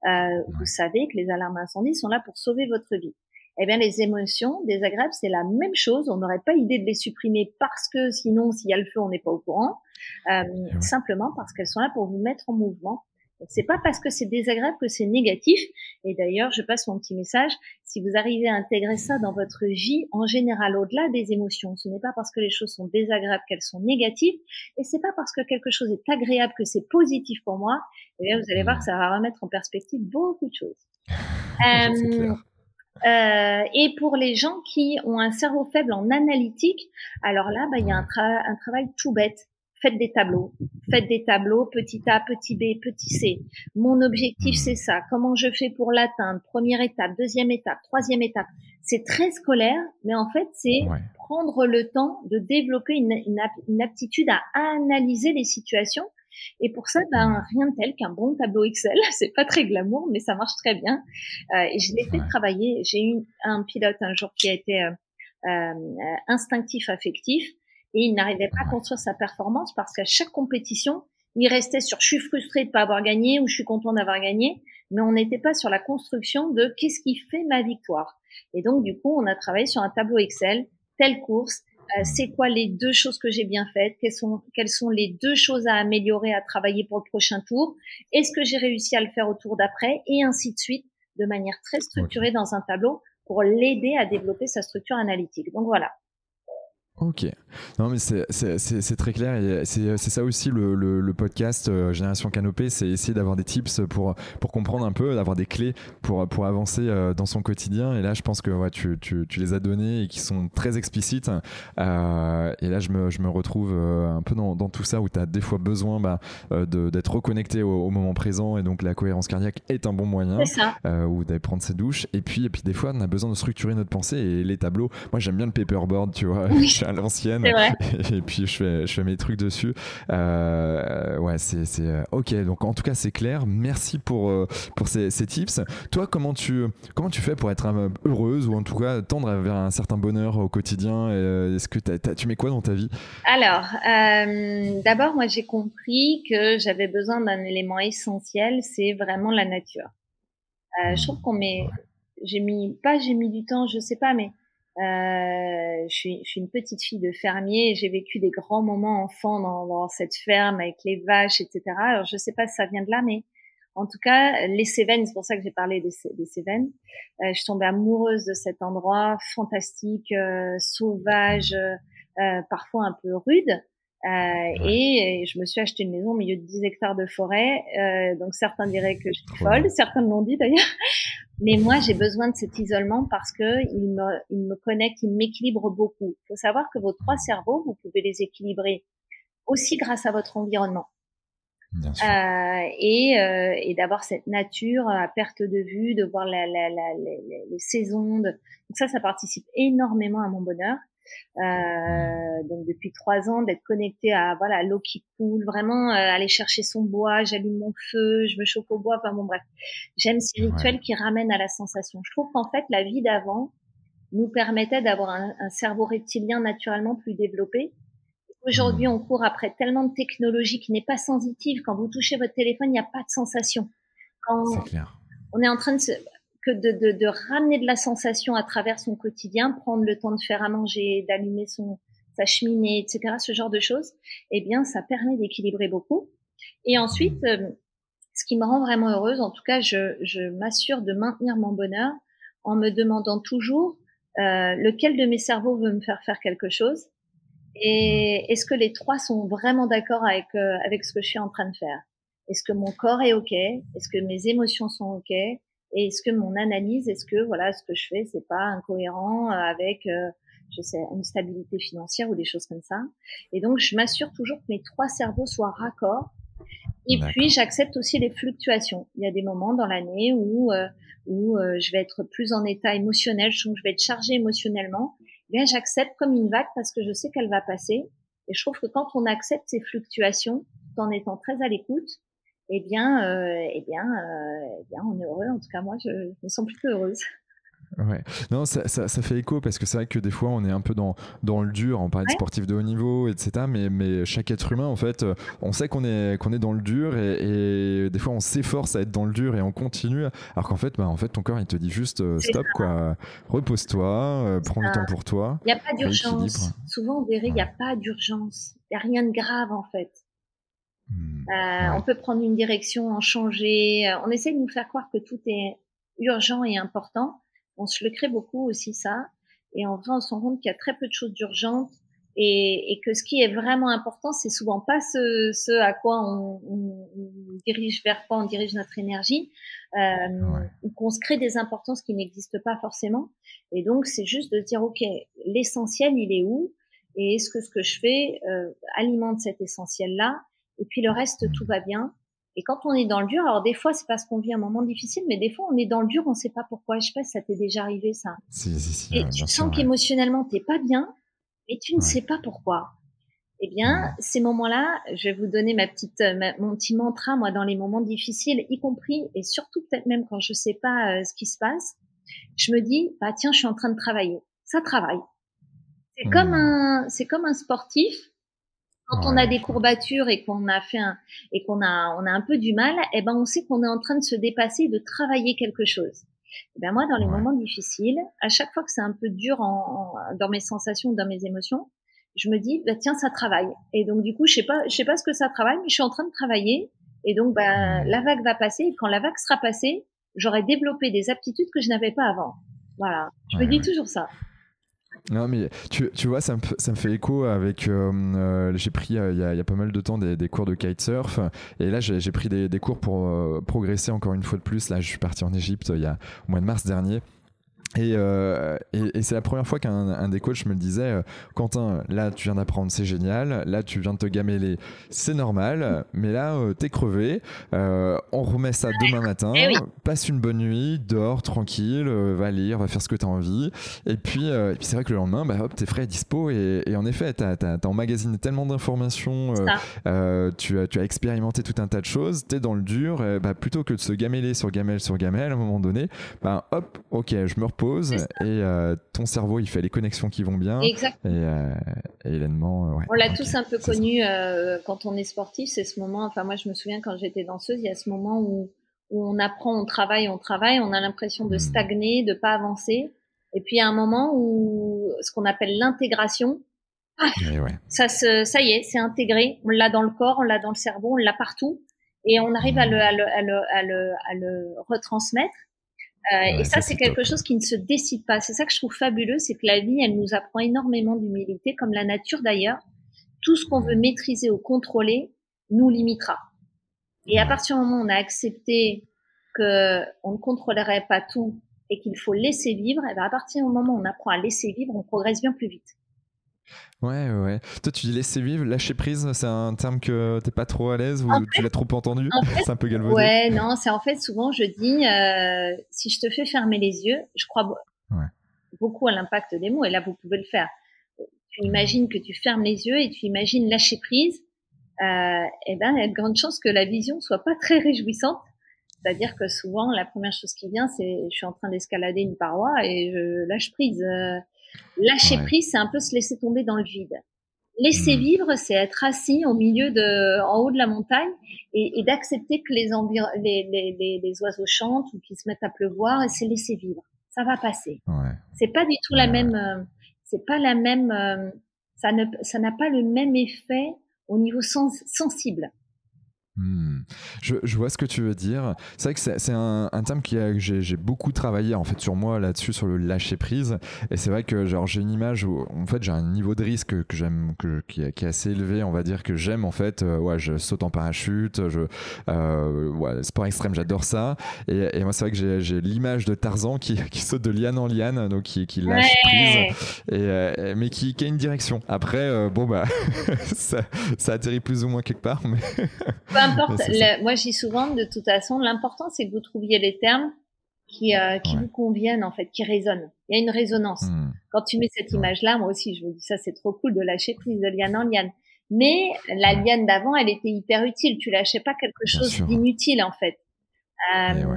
Euh, vous savez que les alarmes incendie sont là pour sauver votre vie. Eh bien, les émotions désagréables, c'est la même chose. On n'aurait pas idée de les supprimer parce que sinon, s'il y a le feu, on n'est pas au courant. Euh, simplement parce qu'elles sont là pour vous mettre en mouvement c'est pas parce que c'est désagréable que c'est négatif. Et d'ailleurs, je passe mon petit message. Si vous arrivez à intégrer ça dans votre vie, en général, au-delà des émotions, ce n'est pas parce que les choses sont désagréables qu'elles sont négatives, et c'est pas parce que quelque chose est agréable que c'est positif pour moi. Et bien, vous allez voir que ça va remettre en perspective beaucoup de choses. euh, euh, et pour les gens qui ont un cerveau faible en analytique, alors là, bah, il y a un, un travail tout bête faites des tableaux. Faites des tableaux, petit A, petit B, petit C. Mon objectif, c'est ça. Comment je fais pour l'atteindre? Première étape, deuxième étape, troisième étape. C'est très scolaire, mais en fait, c'est prendre le temps de développer une, une, aptitude à analyser les situations. Et pour ça, ben, rien de tel qu'un bon tableau Excel. C'est pas très glamour, mais ça marche très bien. Euh, et je l'ai fait travailler. J'ai eu un pilote un jour qui a été euh, euh, instinctif affectif et il n'arrivait pas à construire sa performance parce qu'à chaque compétition, il restait sur je suis frustré de pas avoir gagné ou je suis content d'avoir gagné, mais on n'était pas sur la construction de qu'est-ce qui fait ma victoire. Et donc du coup, on a travaillé sur un tableau Excel, telle course, euh, c'est quoi les deux choses que j'ai bien faites, quelles sont, quelles sont les deux choses à améliorer, à travailler pour le prochain tour, est-ce que j'ai réussi à le faire au tour d'après, et ainsi de suite, de manière très structurée dans un tableau pour l'aider à développer sa structure analytique. Donc voilà. Ok. Non, mais c'est très clair. et C'est ça aussi le, le, podcast euh, Génération Canopée c'est essayer d'avoir des tips pour, pour comprendre un peu, d'avoir des clés pour, pour avancer euh, dans son quotidien. Et là, je pense que ouais, tu, tu, tu, les as donnés et qui sont très explicites. Euh, et là, je me, je me retrouve un peu dans, dans, tout ça où tu as des fois besoin bah, d'être reconnecté au, moment présent. Et donc, la cohérence cardiaque est un bon moyen. ou d'aller prendre ses douches. Et puis, et puis, des fois, on a besoin de structurer notre pensée. Et les tableaux, moi, j'aime bien le paperboard, tu vois à l'ancienne. Et puis je fais, je fais mes trucs dessus. Euh, ouais, c'est, euh, ok. Donc en tout cas, c'est clair. Merci pour, euh, pour ces, ces, tips. Toi, comment tu, comment tu fais pour être heureuse ou en tout cas tendre vers un certain bonheur au quotidien Est-ce que tu mets quoi dans ta vie? Alors, d'abord, moi j'ai compris que j'avais besoin d'un élément essentiel, c'est vraiment la nature. je trouve qu'on met, j'ai mis, pas j'ai mis du temps, je sais pas, mais euh, je, suis, je, suis, une petite fille de fermier. J'ai vécu des grands moments enfants dans, dans, cette ferme avec les vaches, etc. Alors je sais pas si ça vient de là, mais en tout cas, les Cévennes, c'est pour ça que j'ai parlé des, Cévennes. Euh, je suis amoureuse de cet endroit fantastique, euh, sauvage, euh, parfois un peu rude. Euh, et, je me suis acheté une maison au milieu de 10 hectares de forêt. Euh, donc certains diraient que je suis folle, certains l'ont dit d'ailleurs. Mais moi, j'ai besoin de cet isolement parce que il me, il me connecte, il m'équilibre beaucoup. Il faut savoir que vos trois cerveaux, vous pouvez les équilibrer aussi grâce à votre environnement. Euh, et, euh, et d'avoir cette nature à perte de vue, de voir la, la, la, les, les, saisons. De... Donc ça, ça participe énormément à mon bonheur. Euh, donc depuis trois ans, d'être connecté à voilà l'eau qui coule, vraiment euh, aller chercher son bois, j'allume mon feu, je me chauffe au bois. Enfin bon bref, j'aime ces rituels qui ramènent à la sensation. Je trouve qu'en fait la vie d'avant nous permettait d'avoir un, un, cerveau reptilien naturellement plus développé. Aujourd'hui, mmh. on court après tellement de technologie qui n'est pas sensitive. Quand vous touchez votre téléphone, il n'y a pas de sensation. Quand on est en train de se, que de, de, de, ramener de la sensation à travers son quotidien, prendre le temps de faire à manger, d'allumer son sa cheminée, etc., ce genre de choses, eh bien, ça permet d'équilibrer beaucoup. Et ensuite, euh, ce qui me rend vraiment heureuse, en tout cas, je, je m'assure de maintenir mon bonheur en me demandant toujours euh, lequel de mes cerveaux veut me faire faire quelque chose et est-ce que les trois sont vraiment d'accord avec euh, avec ce que je suis en train de faire? Est-ce que mon corps est ok? Est-ce que mes émotions sont ok? Et est-ce que mon analyse, est-ce que voilà, ce que je fais, c'est pas incohérent euh, avec, euh, je sais, une stabilité financière ou des choses comme ça. Et donc, je m'assure toujours que mes trois cerveaux soient raccords. Et puis, j'accepte aussi les fluctuations. Il y a des moments dans l'année où euh, où je vais être plus en état émotionnel, je, je vais être chargée émotionnellement. Eh bien, j'accepte comme une vague parce que je sais qu'elle va passer. Et je trouve que quand on accepte ces fluctuations, tout en étant très à l'écoute, eh bien, euh, eh bien, euh, eh bien, on est heureux. En tout cas, moi, je, me sens plutôt heureuse. Ouais. Non, ça, ça, ça, fait écho parce que c'est vrai que des fois on est un peu dans, dans le dur, on parle de sportifs de haut niveau, etc. Mais, mais chaque être humain, en fait, euh, on sait qu'on est, qu'on est dans le dur et, et des fois on s'efforce à être dans le dur et on continue. Alors qu'en fait, bah, en fait, ton corps il te dit juste stop, quoi. Repose-toi, prends du temps pour toi. Il n'y a pas d'urgence. Souvent on verrait, il n'y a pas d'urgence. Il n'y a rien de grave en fait. Hmm. Euh, on peut prendre une direction, en changer. Euh, on essaie de nous faire croire que tout est urgent et important. On se le crée beaucoup aussi ça. Et en vrai, on se rend compte qu'il y a très peu de choses d'urgentes et, et, que ce qui est vraiment important, c'est souvent pas ce, ce à quoi on, on, dirige, vers quoi on dirige notre énergie, euh, ou qu'on se crée des importances qui n'existent pas forcément. Et donc, c'est juste de dire, ok, l'essentiel, il est où? Et est-ce que ce que je fais euh, alimente cet essentiel-là? Et puis le reste, tout va bien. Et quand on est dans le dur, alors des fois c'est parce qu'on vit un moment difficile, mais des fois on est dans le dur, on sait pas pourquoi. Je sais pas si ça t'est déjà arrivé ça. Si, si, si, et tu sens qu'émotionnellement t'es pas bien, mais tu ne sais pas pourquoi. Eh bien, ces moments-là, je vais vous donner ma petite, mon petit mantra, moi, dans les moments difficiles, y compris et surtout peut-être même quand je sais pas euh, ce qui se passe, je me dis, bah tiens, je suis en train de travailler. Ça travaille. C'est comme mmh. un, c'est comme un sportif quand on a des courbatures et qu'on a fait un, et qu'on a, on a un peu du mal, eh ben, on sait qu'on est en train de se dépasser, de travailler quelque chose. Eh ben, moi, dans les moments difficiles, à chaque fois que c'est un peu dur en, dans mes sensations, dans mes émotions, je me dis, bah, tiens, ça travaille. Et donc, du coup, je sais pas, je sais pas ce que ça travaille, mais je suis en train de travailler. Et donc, bah, la vague va passer. Et quand la vague sera passée, j'aurai développé des aptitudes que je n'avais pas avant. Voilà. Je me dis toujours ça. Non, mais tu, tu vois, ça me, ça me, fait écho avec. Euh, euh, j'ai pris euh, il y, a, pas mal de temps des, des cours de kitesurf. Et là, j'ai pris des, des, cours pour progresser encore une fois de plus. Là, je suis parti en Égypte il y a au mois de mars dernier. Euh, et, et, c'est la première fois qu'un des coachs me le disait euh, Quentin, là tu viens d'apprendre, c'est génial. Là tu viens de te gameler, c'est normal. Mais là euh, t'es crevé. on remet ça demain matin. Eh passe une bonne nuit, dors tranquille, va lire, va faire ce que t'as envie. Et puis, et puis c'est vrai que le lendemain, bah, hop, t'es frais, dispo. Et, et en effet, t'as as, emmagasiné tellement d'informations. tu, as, tu as expérimenté tout un tas de choses. T'es dans le dur. bah, plutôt que de se gameler sur gamelle sur gamelle, à un moment donné, bah, hop, ok, je me et euh, ton cerveau il fait les connexions qui vont bien. Exactement. Et, euh, euh On l'a tous un peu connu euh, quand on est sportif, c'est ce moment. Enfin moi je me souviens quand j'étais danseuse, il y a ce moment où, où on apprend, on travaille, on travaille, on a l'impression de hmm. stagner, de pas avancer. Et puis il y a un moment où ce qu'on appelle l'intégration, ah, ça se, ça y est, c'est intégré. On l'a dans le corps, on l'a dans le cerveau, on l'a partout, et on arrive à, le, à, le, à, le, à, le, à le retransmettre. Euh, et ça, c'est quelque chose qui ne se décide pas. C'est ça que je trouve fabuleux, c'est que la vie, elle nous apprend énormément d'humilité, comme la nature d'ailleurs. Tout ce qu'on veut maîtriser ou contrôler nous limitera. Et à partir du moment où on a accepté que on ne contrôlerait pas tout et qu'il faut laisser vivre, et bien à partir du moment où on apprend à laisser vivre, on progresse bien plus vite. Ouais, ouais. Toi, tu dis laisser vivre, lâcher prise, c'est un terme que t'es pas trop à l'aise ou tu l'as trop entendu? C'est un peu galvaudé. Ouais, non, c'est en fait souvent je dis euh, si je te fais fermer les yeux, je crois beaucoup à l'impact des mots et là vous pouvez le faire. tu imagines que tu fermes les yeux et tu imagines lâcher prise, euh, eh ben, il y a de grandes chances que la vision soit pas très réjouissante. C'est-à-dire que souvent, la première chose qui vient, c'est je suis en train d'escalader une paroi et je lâche prise. Euh, lâcher prise, c'est un peu se laisser tomber dans le vide. Laisser mmh. vivre, c'est être assis au milieu de, en haut de la montagne et, et d'accepter que les, les, les, les, oiseaux chantent ou qu'ils se mettent à pleuvoir et c'est laisser vivre. Ça va passer. Ouais. C'est pas du tout la même, euh, c'est pas la même, euh, ça ne, ça n'a pas le même effet au niveau sens, sensible. Hmm. Je, je, vois ce que tu veux dire. C'est vrai que c'est un, un, terme qui a, j'ai beaucoup travaillé en fait sur moi là-dessus sur le lâcher prise. Et c'est vrai que genre j'ai une image où en fait j'ai un niveau de risque que j'aime, que, qui, qui, est assez élevé. On va dire que j'aime en fait. Euh, ouais, je saute en parachute. Je euh, ouais, sport extrême, j'adore ça. Et, et moi c'est vrai que j'ai l'image de Tarzan qui, qui, saute de liane en liane, donc qui, qui lâche prise, et, euh, mais qui, a une direction. Après euh, bon bah ça, ça atterrit plus ou moins quelque part, mais importe. moi, dis souvent, de toute façon, l'important, c'est que vous trouviez les termes qui, euh, qui vous conviennent, en fait, qui résonnent. Il y a une résonance. Hmm. Quand tu mets cette image-là, moi aussi, je me dis ça, c'est trop cool de lâcher prise de liane en liane. Mais la liane d'avant, elle était hyper utile. Tu lâchais pas quelque chose d'inutile, en fait. Euh,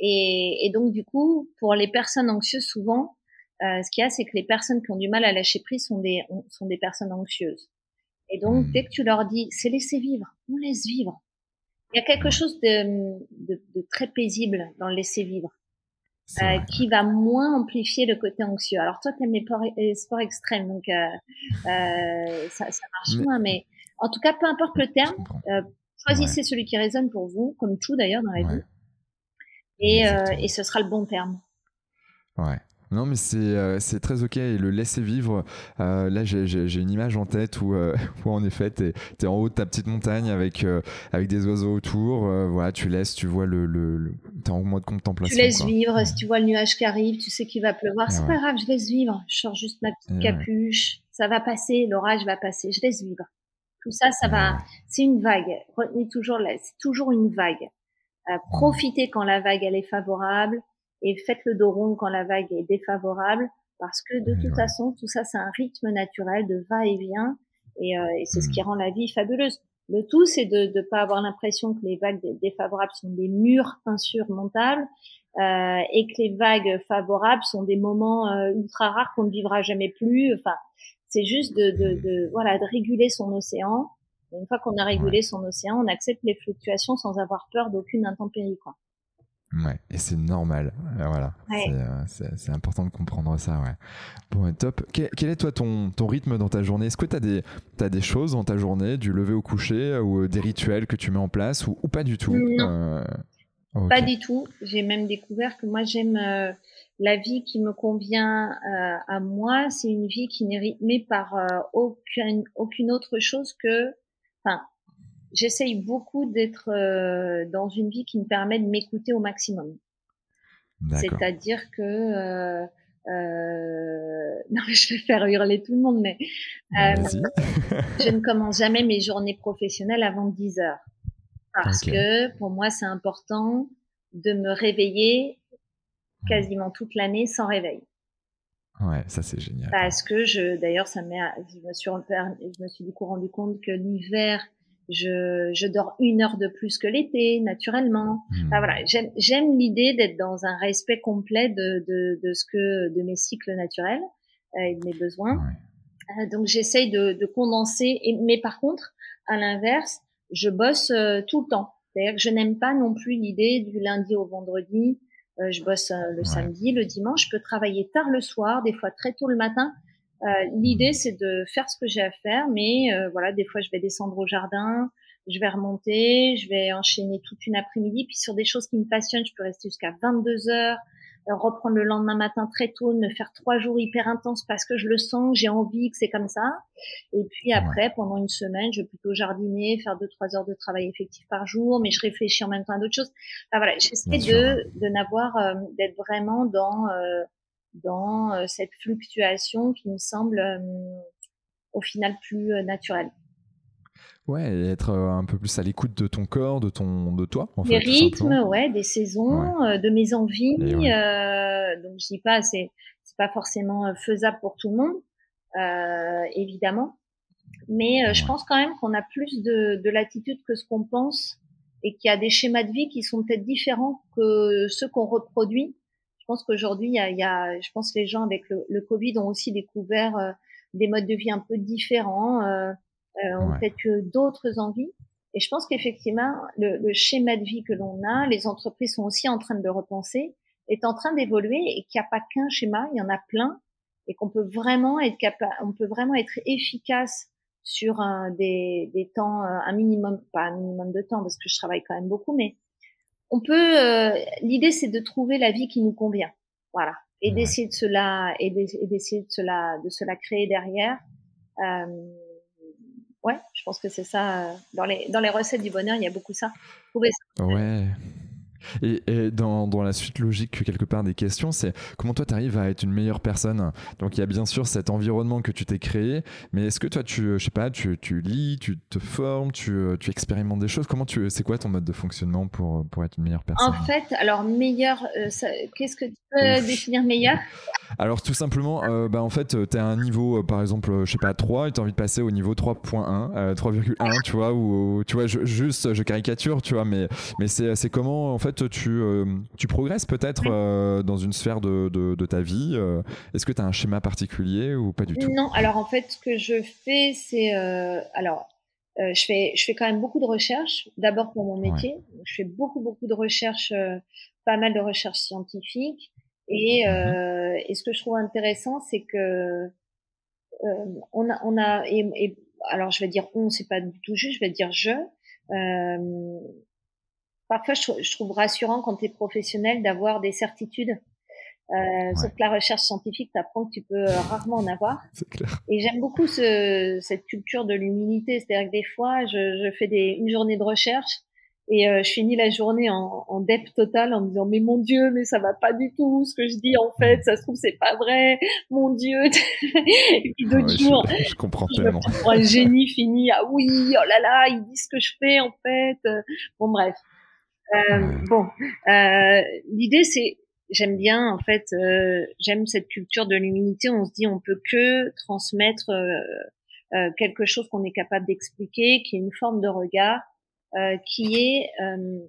et, et, donc, du coup, pour les personnes anxieuses, souvent, euh, ce qu'il y a, c'est que les personnes qui ont du mal à lâcher prise sont des, sont des personnes anxieuses. Et donc, hmm. dès que tu leur dis, c'est laisser vivre, on laisse vivre. Il y a quelque chose de, de, de très paisible dans le laisser vivre, euh, qui va moins amplifier le côté anxieux. Alors toi, tu aimes les sports, extrêmes, donc euh, euh, ça, ça, marche moins, mais en tout cas, peu importe le terme, euh, choisissez celui qui résonne pour vous, comme tout d'ailleurs dans la vie, et, euh, et ce sera le bon terme. Ouais. Non, mais c'est euh, c'est très ok. Et le laisser vivre, euh, là, j'ai une image en tête où, euh, où en effet, tu es, en haut de ta petite montagne avec, avec des oiseaux autour. voilà, tu laisses, tu vois le. le, tu es en mode contemplation. Tu laisses vivre. Si tu vois le nuage qui arrive, tu sais qu'il va pleuvoir. C'est pas grave, je laisse vivre. Je sors juste ma petite capuche. Ça va passer, l'orage va passer. Je laisse vivre. Tout ça, ça va. C'est une vague. Retenez toujours, c'est toujours une vague. profitez quand la vague elle est favorable et faites le dos rond quand la vague est défavorable parce que de toute façon, tout ça, c'est un rythme naturel de va-et-vient et, euh, et c'est ce qui mm. rend la vie fabuleuse. Le tout, c'est de ne pas avoir l'impression que les vagues défavorables sont des murs insurmontables euh, et que les vagues favorables sont des moments euh, ultra rares qu'on ne vivra jamais plus. Enfin, c'est juste de, de, de, voilà de réguler son océan. Et une fois qu'on a régulé son océan, on accepte les fluctuations sans avoir peur d'aucune intempérie. Quoi. Ouais, et c'est normal. Euh, voilà. Euh, c'est important de comprendre ça. Ouais. Bon, top. Quel, est toi ton, ton rythme dans ta journée? Est-ce que tu as des, as des choses dans ta journée, du lever au coucher, ou euh, des rituels que tu mets en place, ou, pas du tout? Non. Pas du tout. J'ai même découvert que moi, j'aime la vie qui me convient à moi. C'est une vie qui n'est rythmée par aucune, aucune autre chose que. Enfin, j'essaye beaucoup d'être euh, dans une vie qui me permet de m'écouter au maximum. C'est-à-dire que euh, euh, non, je vais faire hurler tout le monde, mais euh, je ne commence jamais mes journées professionnelles avant 10 heures parce que pour moi c'est important de me réveiller quasiment toute l'année sans réveil. Ouais, ça c'est génial. Parce que je, d'ailleurs, ça m'est, je me suis, je me suis du coup rendu compte que l'hiver je, je dors une heure de plus que l'été, naturellement. Hmm. voilà, j'aime l'idée d'être dans un respect complet de, de, de, ce que de mes cycles naturels euh, et de mes besoins. Euh, donc j'essaye de, de, condenser. Et, mais par contre, à l'inverse, je bosse euh, tout le temps. C'est-à-dire que je n'aime pas non plus l'idée du lundi au vendredi. Euh, je bosse le samedi, le dimanche. Je peux travailler tard le soir, des fois très tôt le matin. Euh, l'idée, c'est de faire ce que j'ai à faire, mais euh, voilà, des fois, je vais descendre au jardin, je vais remonter, je vais enchaîner toute une après-midi. Puis sur des choses qui me passionnent, je peux rester jusqu'à 22 heures, euh, reprendre le lendemain matin très tôt, me faire trois jours hyper intenses parce que je le sens, j'ai envie que c'est comme ça. Et puis après, pendant une semaine, je vais plutôt jardiner, faire deux trois heures de travail effectif par jour, mais je réfléchis en même temps à d'autres choses. voilà, j'essaie de de n'avoir d'être vraiment dans dans euh, cette fluctuation qui me semble euh, au final plus euh, naturelle. Ouais, et être un peu plus à l'écoute de ton corps, de ton, de toi. En des rythmes, ouais, des saisons, de mes envies. donc je dis pas, c'est c'est pas forcément faisable pour tout le monde. évidemment. Mais je pense quand même qu'on a plus de, de latitude que ce qu'on pense et qu'il y a des schémas de vie qui sont peut-être différents que ceux qu'on reproduit. Je pense qu'aujourd'hui, il y a, y a, je pense que les gens avec le, le Covid ont aussi découvert euh, des modes de vie un peu différents, euh, euh ont peut-être d'autres envies. Et je pense qu'effectivement, le, le, schéma de vie que l'on a, les entreprises sont aussi en train de le repenser, est en train d'évoluer et qu'il n'y a pas qu'un schéma, il y en a plein et qu'on peut vraiment être capable, on peut vraiment être efficace sur un, des, des temps, euh, un minimum, pas un minimum de temps parce que je travaille quand même beaucoup, mais on peut. Euh, L'idée c'est de trouver la vie qui nous convient, voilà, et d'essayer de cela et d'essayer de cela de cela créer derrière. Euh, ouais, je pense que c'est ça. Dans les dans les recettes du bonheur, il y a beaucoup ça. Trouver ça. Ouais. Et, dans, dans, la suite logique, quelque part, des questions, c'est comment toi, tu arrives à être une meilleure personne? Donc, il y a bien sûr cet environnement que tu t'es créé, mais est-ce que toi, tu, je sais pas, tu, tu lis, tu te formes, tu, tu, expérimentes des choses? Comment tu, c'est quoi ton mode de fonctionnement pour, pour être une meilleure personne? En fait, alors, meilleur, euh, qu'est-ce que tu peux définir meilleur? Alors tout simplement, euh, bah, en fait, tu as un niveau, euh, par exemple, je sais pas, 3, et tu as envie de passer au niveau 3.1, 3,1, tu vois, ou tu vois, juste, je caricature, tu vois, mais, mais c'est comment, en fait, tu, euh, tu progresses peut-être dans une sphère de, de, ta vie. Est-ce que tu as un schéma particulier ou pas du tout? Non, alors en fait, ce que je fais, c'est... alors, je, fais, je fais quand même beaucoup de recherches, d'abord pour mon métier. Je fais beaucoup, beaucoup de recherches, pas mal de recherches scientifiques. Et, euh, et ce que je trouve intéressant, c'est que euh, on a, on a et, alors je vais dire on, c'est pas du tout juste, je vais dire je. Euh, parfois, je, trouve rassurant quand tu es professionnel d'avoir des certitudes. Euh, Sauf que la recherche scientifique t'apprend que tu peux rarement en avoir. Clair. Et j'aime beaucoup ce, cette culture de l'humilité. C'est-à-dire que des fois, je, je fais des, une journée de recherche et euh, je finis la journée en, en dep total en me disant mais mon Dieu, mais ça va pas du tout ce que je dis en fait, ça se trouve c'est pas vrai, mon Dieu. et puis d'autres jours, je, comprends tellement. un génie fini ah oui, oh là là, ils disent ce que je fais en fait. Bon bref. Euh, bon, euh, l'idée c'est j'aime bien en fait, euh, j'aime cette culture de l'humilité. On se dit on peut que transmettre euh, quelque chose qu'on est capable d'expliquer, qui est une forme de regard euh, qui est euh,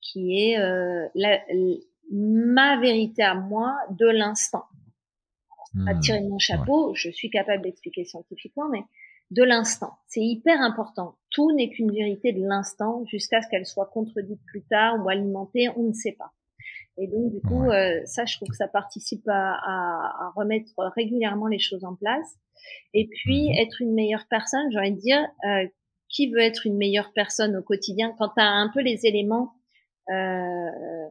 qui est euh, la, ma vérité à moi de l'instant. à hmm. tirer mon chapeau, je suis capable d'expliquer scientifiquement, mais de l'instant. C'est hyper important. Tout n'est qu'une vérité de l'instant jusqu'à ce qu'elle soit contredite plus tard ou alimentée, on ne sait pas. Et donc, du coup, euh, ça, je trouve que ça participe à, à, à, remettre régulièrement les choses en place. Et puis, mhm. être une meilleure personne, j'ai envie de dire, euh, qui veut être une meilleure personne au quotidien? Quand tu as un peu les éléments euh,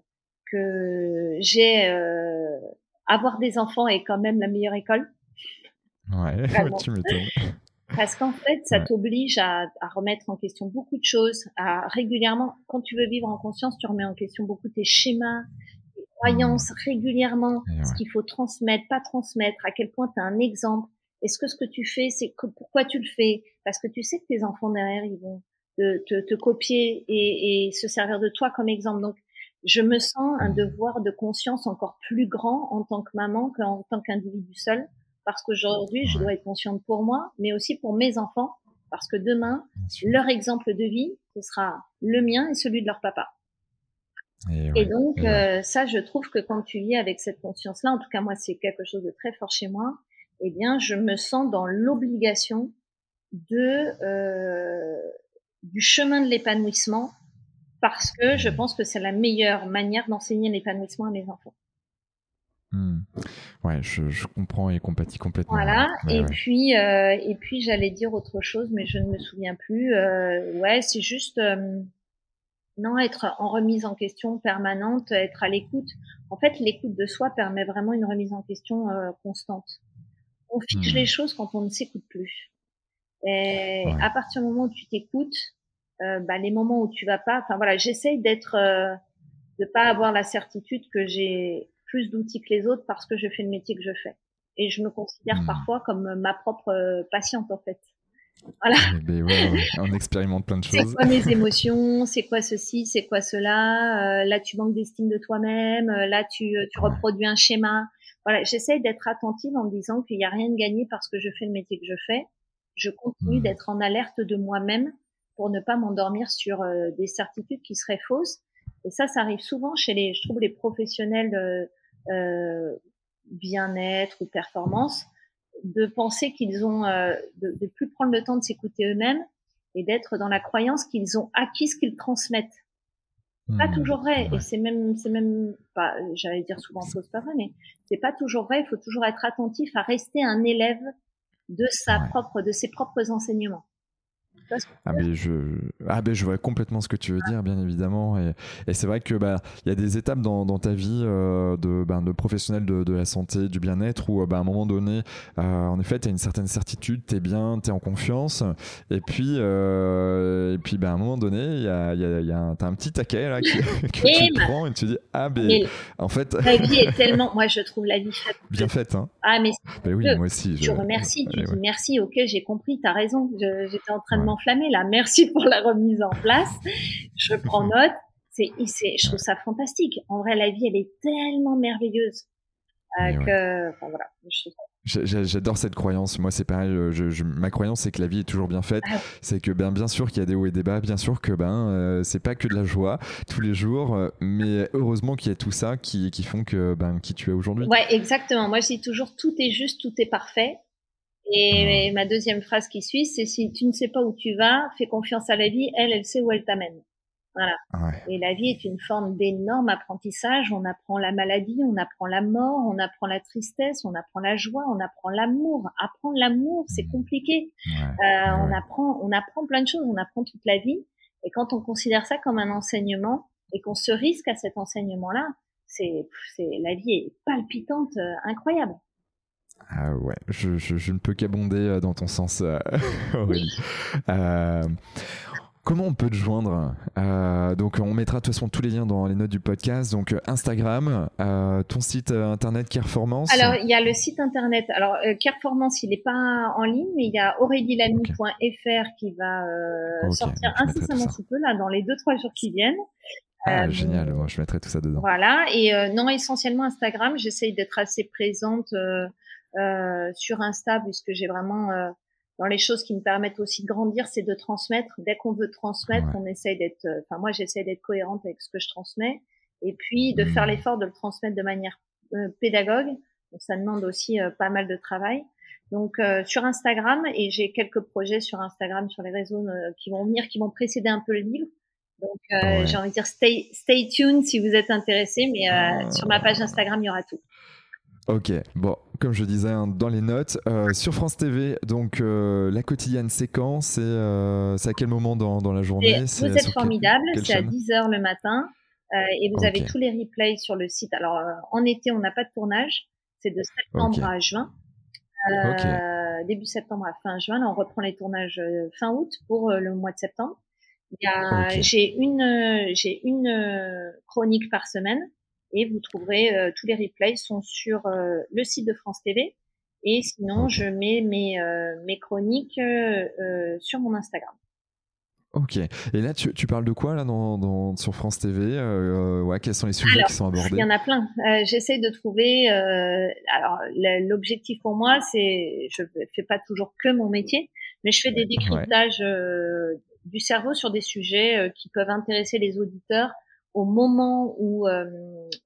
que j'ai euh, avoir des enfants est quand même la meilleure école. Ouais, tu m'étonnes. Parce qu'en fait, ça t'oblige à, à, remettre en question beaucoup de choses, à régulièrement, quand tu veux vivre en conscience, tu remets en question beaucoup tes schémas, tes croyances mmh. régulièrement, ce qu'il faut transmettre, pas transmettre, à quel point tu as un exemple, est-ce que ce que tu fais, c'est que, pourquoi tu le fais? Parce que tu sais que tes enfants derrière, ils vont te, te, copier et, et, se servir de toi comme exemple. Donc, je me sens un devoir de conscience encore plus grand en tant que maman qu'en tant qu'individu seul, parce qu'aujourd'hui, je dois être consciente pour moi, mais aussi pour mes enfants, parce que demain, leur exemple de vie, ce sera le mien et celui de leur papa. Et, donc, euh, ça, je trouve que quand tu vis avec cette conscience-là, en tout cas moi, c'est quelque chose de très fort chez moi, eh bien, je me sens dans l'obligation de euh, du chemin de l'épanouissement parce que je pense que c'est la meilleure manière d'enseigner l'épanouissement à mes enfants. Hmm. Ouais, je, je, comprends et compatis complètement. Voilà. et puis, euh, et puis j'allais dire autre chose, mais je ne me souviens plus. Euh, ouais, c'est juste euh, non être en remise en question permanente, être à l'écoute. En fait, l'écoute de soi permet vraiment une remise en question euh, constante on fige les hmm. choses quand on ne s'écoute plus. Et à partir du moment où tu t'écoutes, euh, bah, les moments où tu vas pas, enfin voilà, j'essaye d'être, euh, de pas avoir la certitude que j'ai plus d'outils que les autres parce que je fais le métier que je fais. Et je me considère hmm. parfois comme ma propre euh, patiente en fait. Voilà. Eh ben on expérimente plein de choses. C'est quoi mes émotions? C'est quoi ceci? C'est quoi cela? Euh, Là, tu manques d'estime de toi-même. Euh, là, tu, tu reproduis un schéma voilà, j'essaye d'être attentive en me disant qu'il n'y a rien de gagné parce que je fais le métier que je fais. Je continue mmh. d'être en alerte de moi-même pour ne pas m'endormir sur euh, des certitudes qui seraient fausses. Et ça, ça arrive souvent chez les, je trouve, les professionnels euh, euh bien-être ou performance, de penser qu'ils ont, euh, de, de plus prendre le temps de s'écouter eux-mêmes et d'être dans la croyance qu'ils ont acquis ce qu'ils transmettent. Pas mmh. toujours vrai, et c'est même, c'est même pas, j'allais dire souvent fausse pas vrai, mais c'est pas toujours vrai. Il faut toujours être attentif à rester un élève de sa propre, de ses propres enseignements. Ah mais je ah ben je vois complètement ce que tu veux dire bien évidemment. Et, et c'est vrai que bah il y a des étapes dans, dans ta vie euh, de ben, de professionnel de, de, la santé du bien-être où bah, à un moment donné euh, en effet tu as une certaine certitude tu es bien tu es en confiance. Et puis euh, et puis bah, à un moment donné il y a y a, y a un, as un petit taquet là qui, que tu prends et tu dis ah ben en fait la vie est tellement moi je trouve la vie bien faite hein. Ah mais ben oui moi aussi je, remercie tu dis merci ok j'ai compris tu as raison j'étais en train de m'enflammer là merci pour la remise en place. Je prends note. C'est, je trouve ça fantastique. En vrai, la vie, elle est tellement merveilleuse euh, que, enfin, voilà. J'adore cette croyance. Moi, c'est pareil. Je, ma croyance, c'est que la vie est toujours bien faite. Ah c'est que, ben, bien sûr qu'il y a des hauts et des bas. Bien sûr que, ben, euh, c'est pas que de la joie tous les jours. Euh, mais heureusement qu'il y a tout ça qui, qui font que, ben, qui tu es aujourd'hui. Ouais, exactement. Moi, je dis toujours tout est juste, tout est parfait. Et, ma deuxième phrase qui suit, c'est si tu ne sais pas où tu vas, fais confiance à la vie, elle, elle sait où elle t'amène. Voilà. Et la vie est une forme d'énorme apprentissage. On apprend la maladie, on apprend la mort, on apprend la tristesse, on apprend la joie, on apprend l'amour. Apprendre l'amour, c'est mmh. compliqué. Euh, on apprend, on apprend plein de choses. On apprend toute la vie. Et quand on considère ça comme un enseignement et qu'on se risque à cet enseignement-là, c'est, c'est la vie est palpitante, euh, incroyable. Ah ouais, je, je, ne peux qu'abonder euh, dans ton sens, euh, Aurélie. Euh, comment on peut te joindre Donc, on mettra de toute façon tous les liens dans les notes du podcast. Donc, Instagram, ton site internet Careformance. Alors, il y a le site internet. Alors, Careformance, il n'est pas en ligne, mais il y a aurélielamy.fr qui va sortir incessamment sous peu, là, dans les deux, trois jours qui viennent. Ah, génial, Moi, je mettrai tout ça dedans. Voilà, et non, essentiellement Instagram, j'essaye d'être assez présente euh, sur Insta, puisque j'ai vraiment euh, dans les choses qui me permettent aussi de grandir, c'est de transmettre. Dès qu'on veut transmettre, on essaye d'être, euh, enfin moi j'essaie d'être cohérente avec ce que je transmets, et puis de faire mmh. l'effort de le transmettre de manière pédagogue. Donc ça demande aussi pas mal de travail. Donc sur Instagram et j'ai quelques projets sur Instagram, sur les réseaux qui vont venir, qui vont précéder un peu le livre. Donc j'ai envie de dire stay stay tuned si vous êtes intéressé, mais sur ma page Instagram il y aura tout. Ok, bon, comme je disais hein, dans les notes, euh, sur France TV, donc euh, la quotidienne séquence, c'est euh, à quel moment dans, dans la journée? Vous êtes formidable, c'est à 10h le matin et vous avez tous les replays sur le site. Alors en été, on n'a pas de tournage, c'est de septembre à juin. Début septembre à fin juin, là on reprend les tournages fin août pour le mois de septembre. J'ai une, j'ai une chronique par semaine et vous trouverez euh, tous les replays sont sur euh, le site de France TV. Et sinon, je mets mes, euh, mes chroniques sur mon Instagram. Ok. Et là, tu, tu, parles de quoi là dans, dans sur France TV euh, ouais, Quels sont les sujets qui sont abordés? Il y en a plein. Euh, J'essaie de trouver. Euh, alors, l'objectif pour moi, c'est, je fais pas toujours que mon métier, mais je fais des décryptages du cerveau sur des sujets qui peuvent intéresser les auditeurs au moment où, euh,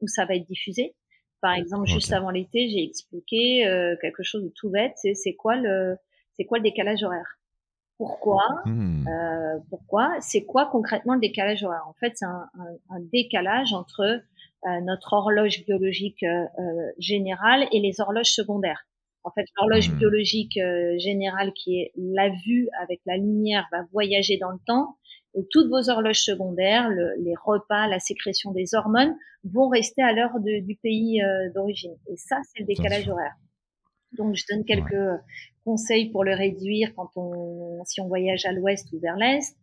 où ça va être diffusé. Par exemple, juste avant l'été, j'ai expliqué euh, quelque chose de tout bête. C'est c'est quoi le c'est quoi le décalage horaire? Pourquoi mmh. euh, Pourquoi C'est quoi concrètement le décalage horaire? En fait, c'est un, un, un, décalage entre euh, notre horloge biologique euh, générale et les horloges secondaires. En fait, l'horloge mmh. biologique générale qui est la vue avec la lumière va voyager dans le temps toutes vos horloges secondaires, les repas, la sécrétion des hormones vont rester à l'heure du pays euh, d'origine. Et ça, c'est le décalage horaire. Donc, je donne quelques conseils pour le réduire quand on, si on voyage à l'ouest ou vers l'est.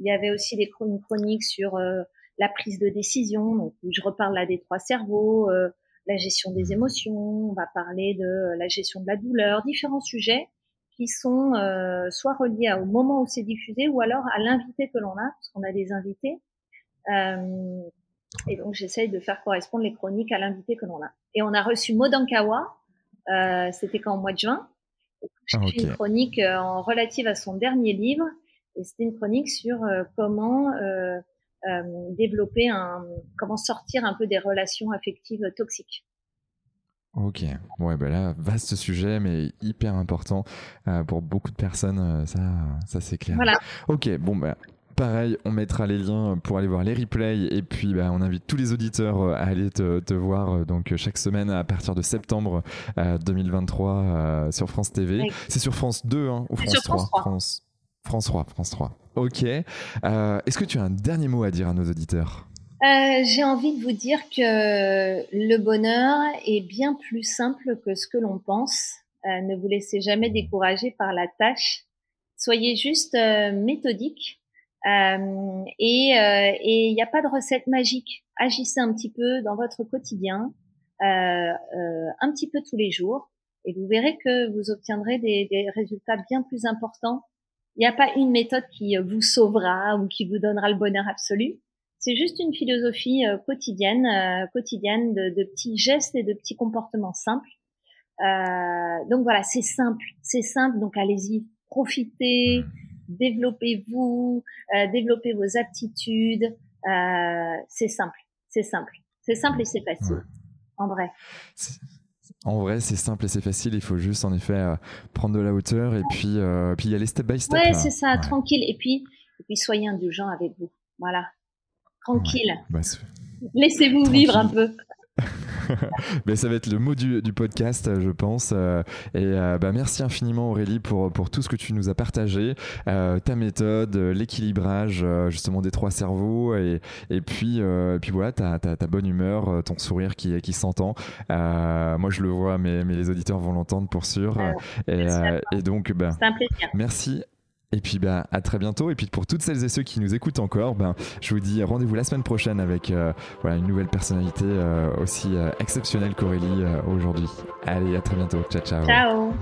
Il y avait aussi des chroniques sur euh, la prise de décision, donc où je reparle là des trois cerveaux, euh, la gestion des émotions, on va parler de la gestion de la douleur, différents sujets qui sont euh, soit reliés au moment où c'est diffusé ou alors à l'invité que l'on a, parce qu'on a des invités. Euh, Et donc, j'essaye de faire correspondre les chroniques à l'invité que l'on a. Et on a reçu Modankawa, euh, c'était qu'en mois de juin. J'ai ah, fait une chronique euh, en relative à son dernier livre. Et c'était une chronique sur euh, comment euh, euh, développer un, comment sortir un peu des relations affectives toxiques. Ok, ouais, bah là, vaste sujet, mais hyper important euh, pour beaucoup de personnes, ça, ça c'est clair. Voilà. Ok, bon, bah, Pareil, on mettra les liens pour aller voir les replays et puis bah, on invite tous les auditeurs euh, à aller te, voir euh, donc chaque semaine à partir de septembre 2023 euh, sur France TV. C'est sur France 2 hein, ou France 3, France, France 3, France 3. Ok. Est-ce que tu as un dernier mot à dire à nos auditeurs? J'ai envie de vous dire que le bonheur est bien plus simple que ce que l'on pense. ne vous laissez jamais décourager par la tâche. Soyez juste méthodique euh, et euh, il n'y a pas de recette magique. Agissez un petit peu dans votre quotidien, euh, un petit peu tous les jours, et vous verrez que vous obtiendrez des, des résultats bien plus importants. Il n'y a pas une méthode qui vous sauvera ou qui vous donnera le bonheur absolu. C'est juste une philosophie quotidienne, quotidienne de, de, petits gestes et de petits comportements simples. Euh, donc voilà, c'est simple, c'est simple. Donc allez-y, profitez, développez-vous, euh, développez vos aptitudes. Euh, c'est simple, c'est simple, c'est simple et c'est facile. En vrai. En vrai, c'est simple et c'est facile. Il faut juste, en effet, euh, prendre de la hauteur et puis, puis y aller step by step. Ouais, c'est ça, tranquille. Et puis, et puis, soyez indulgent avec vous. Voilà. Tranquille. Bah, Laissez-vous vivre un peu. Mais ça va être le mot du, podcast, je pense. Euh, et euh, bah, merci infiniment Aurélie pour, pour tout ce que tu nous as partagé, euh, ta méthode, l'équilibrage justement des trois cerveaux et, et puis, puis voilà, ta, ta, ta, bonne humeur, ton sourire qui, qui s'entend. moi je le vois, mais, mais les auditeurs vont l'entendre pour sûr. et, et, donc, bah, merci et puis bah, à très bientôt. Et puis pour toutes celles et ceux qui nous écoutent encore, ben, je vous dis rendez-vous la semaine prochaine avec euh, voilà, une nouvelle personnalité euh, aussi euh, exceptionnelle qu'Aurélie aujourd'hui. Allez, à très bientôt. Ciao, ciao. Ciao.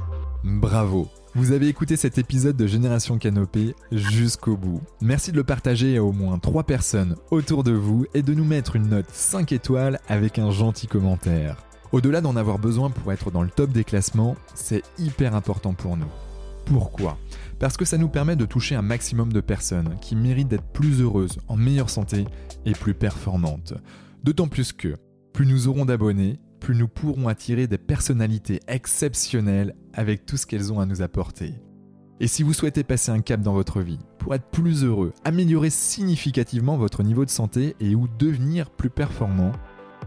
Bravo. Vous avez écouté cet épisode de Génération Canopée jusqu'au bout. Merci de le partager à au moins 3 personnes autour de vous et de nous mettre une note 5 étoiles avec un gentil commentaire. Au-delà d'en avoir besoin pour être dans le top des classements, c'est hyper important pour nous. Pourquoi? Parce que ça nous permet de toucher un maximum de personnes qui méritent d'être plus heureuses, en meilleure santé et plus performantes. D'autant plus que, plus nous aurons d'abonnés, plus nous pourrons attirer des personnalités exceptionnelles avec tout ce qu'elles ont à nous apporter. Et si vous souhaitez passer un cap dans votre vie, pour être plus heureux, améliorer significativement votre niveau de santé et ou devenir plus performant,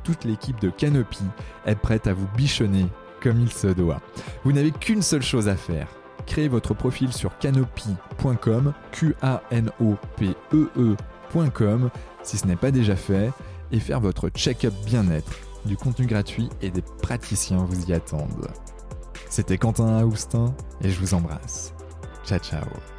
toute l'équipe de Canopy est prête à vous bichonner comme il se doit. Vous n'avez qu'une seule chose à faire, créez votre profil sur canopy.com, Q-A-N-O-P-E-E.com, si ce n'est pas déjà fait, et faire votre check-up bien-être. Du contenu gratuit et des praticiens vous y attendent. C'était Quentin Aoustin et je vous embrasse. Ciao ciao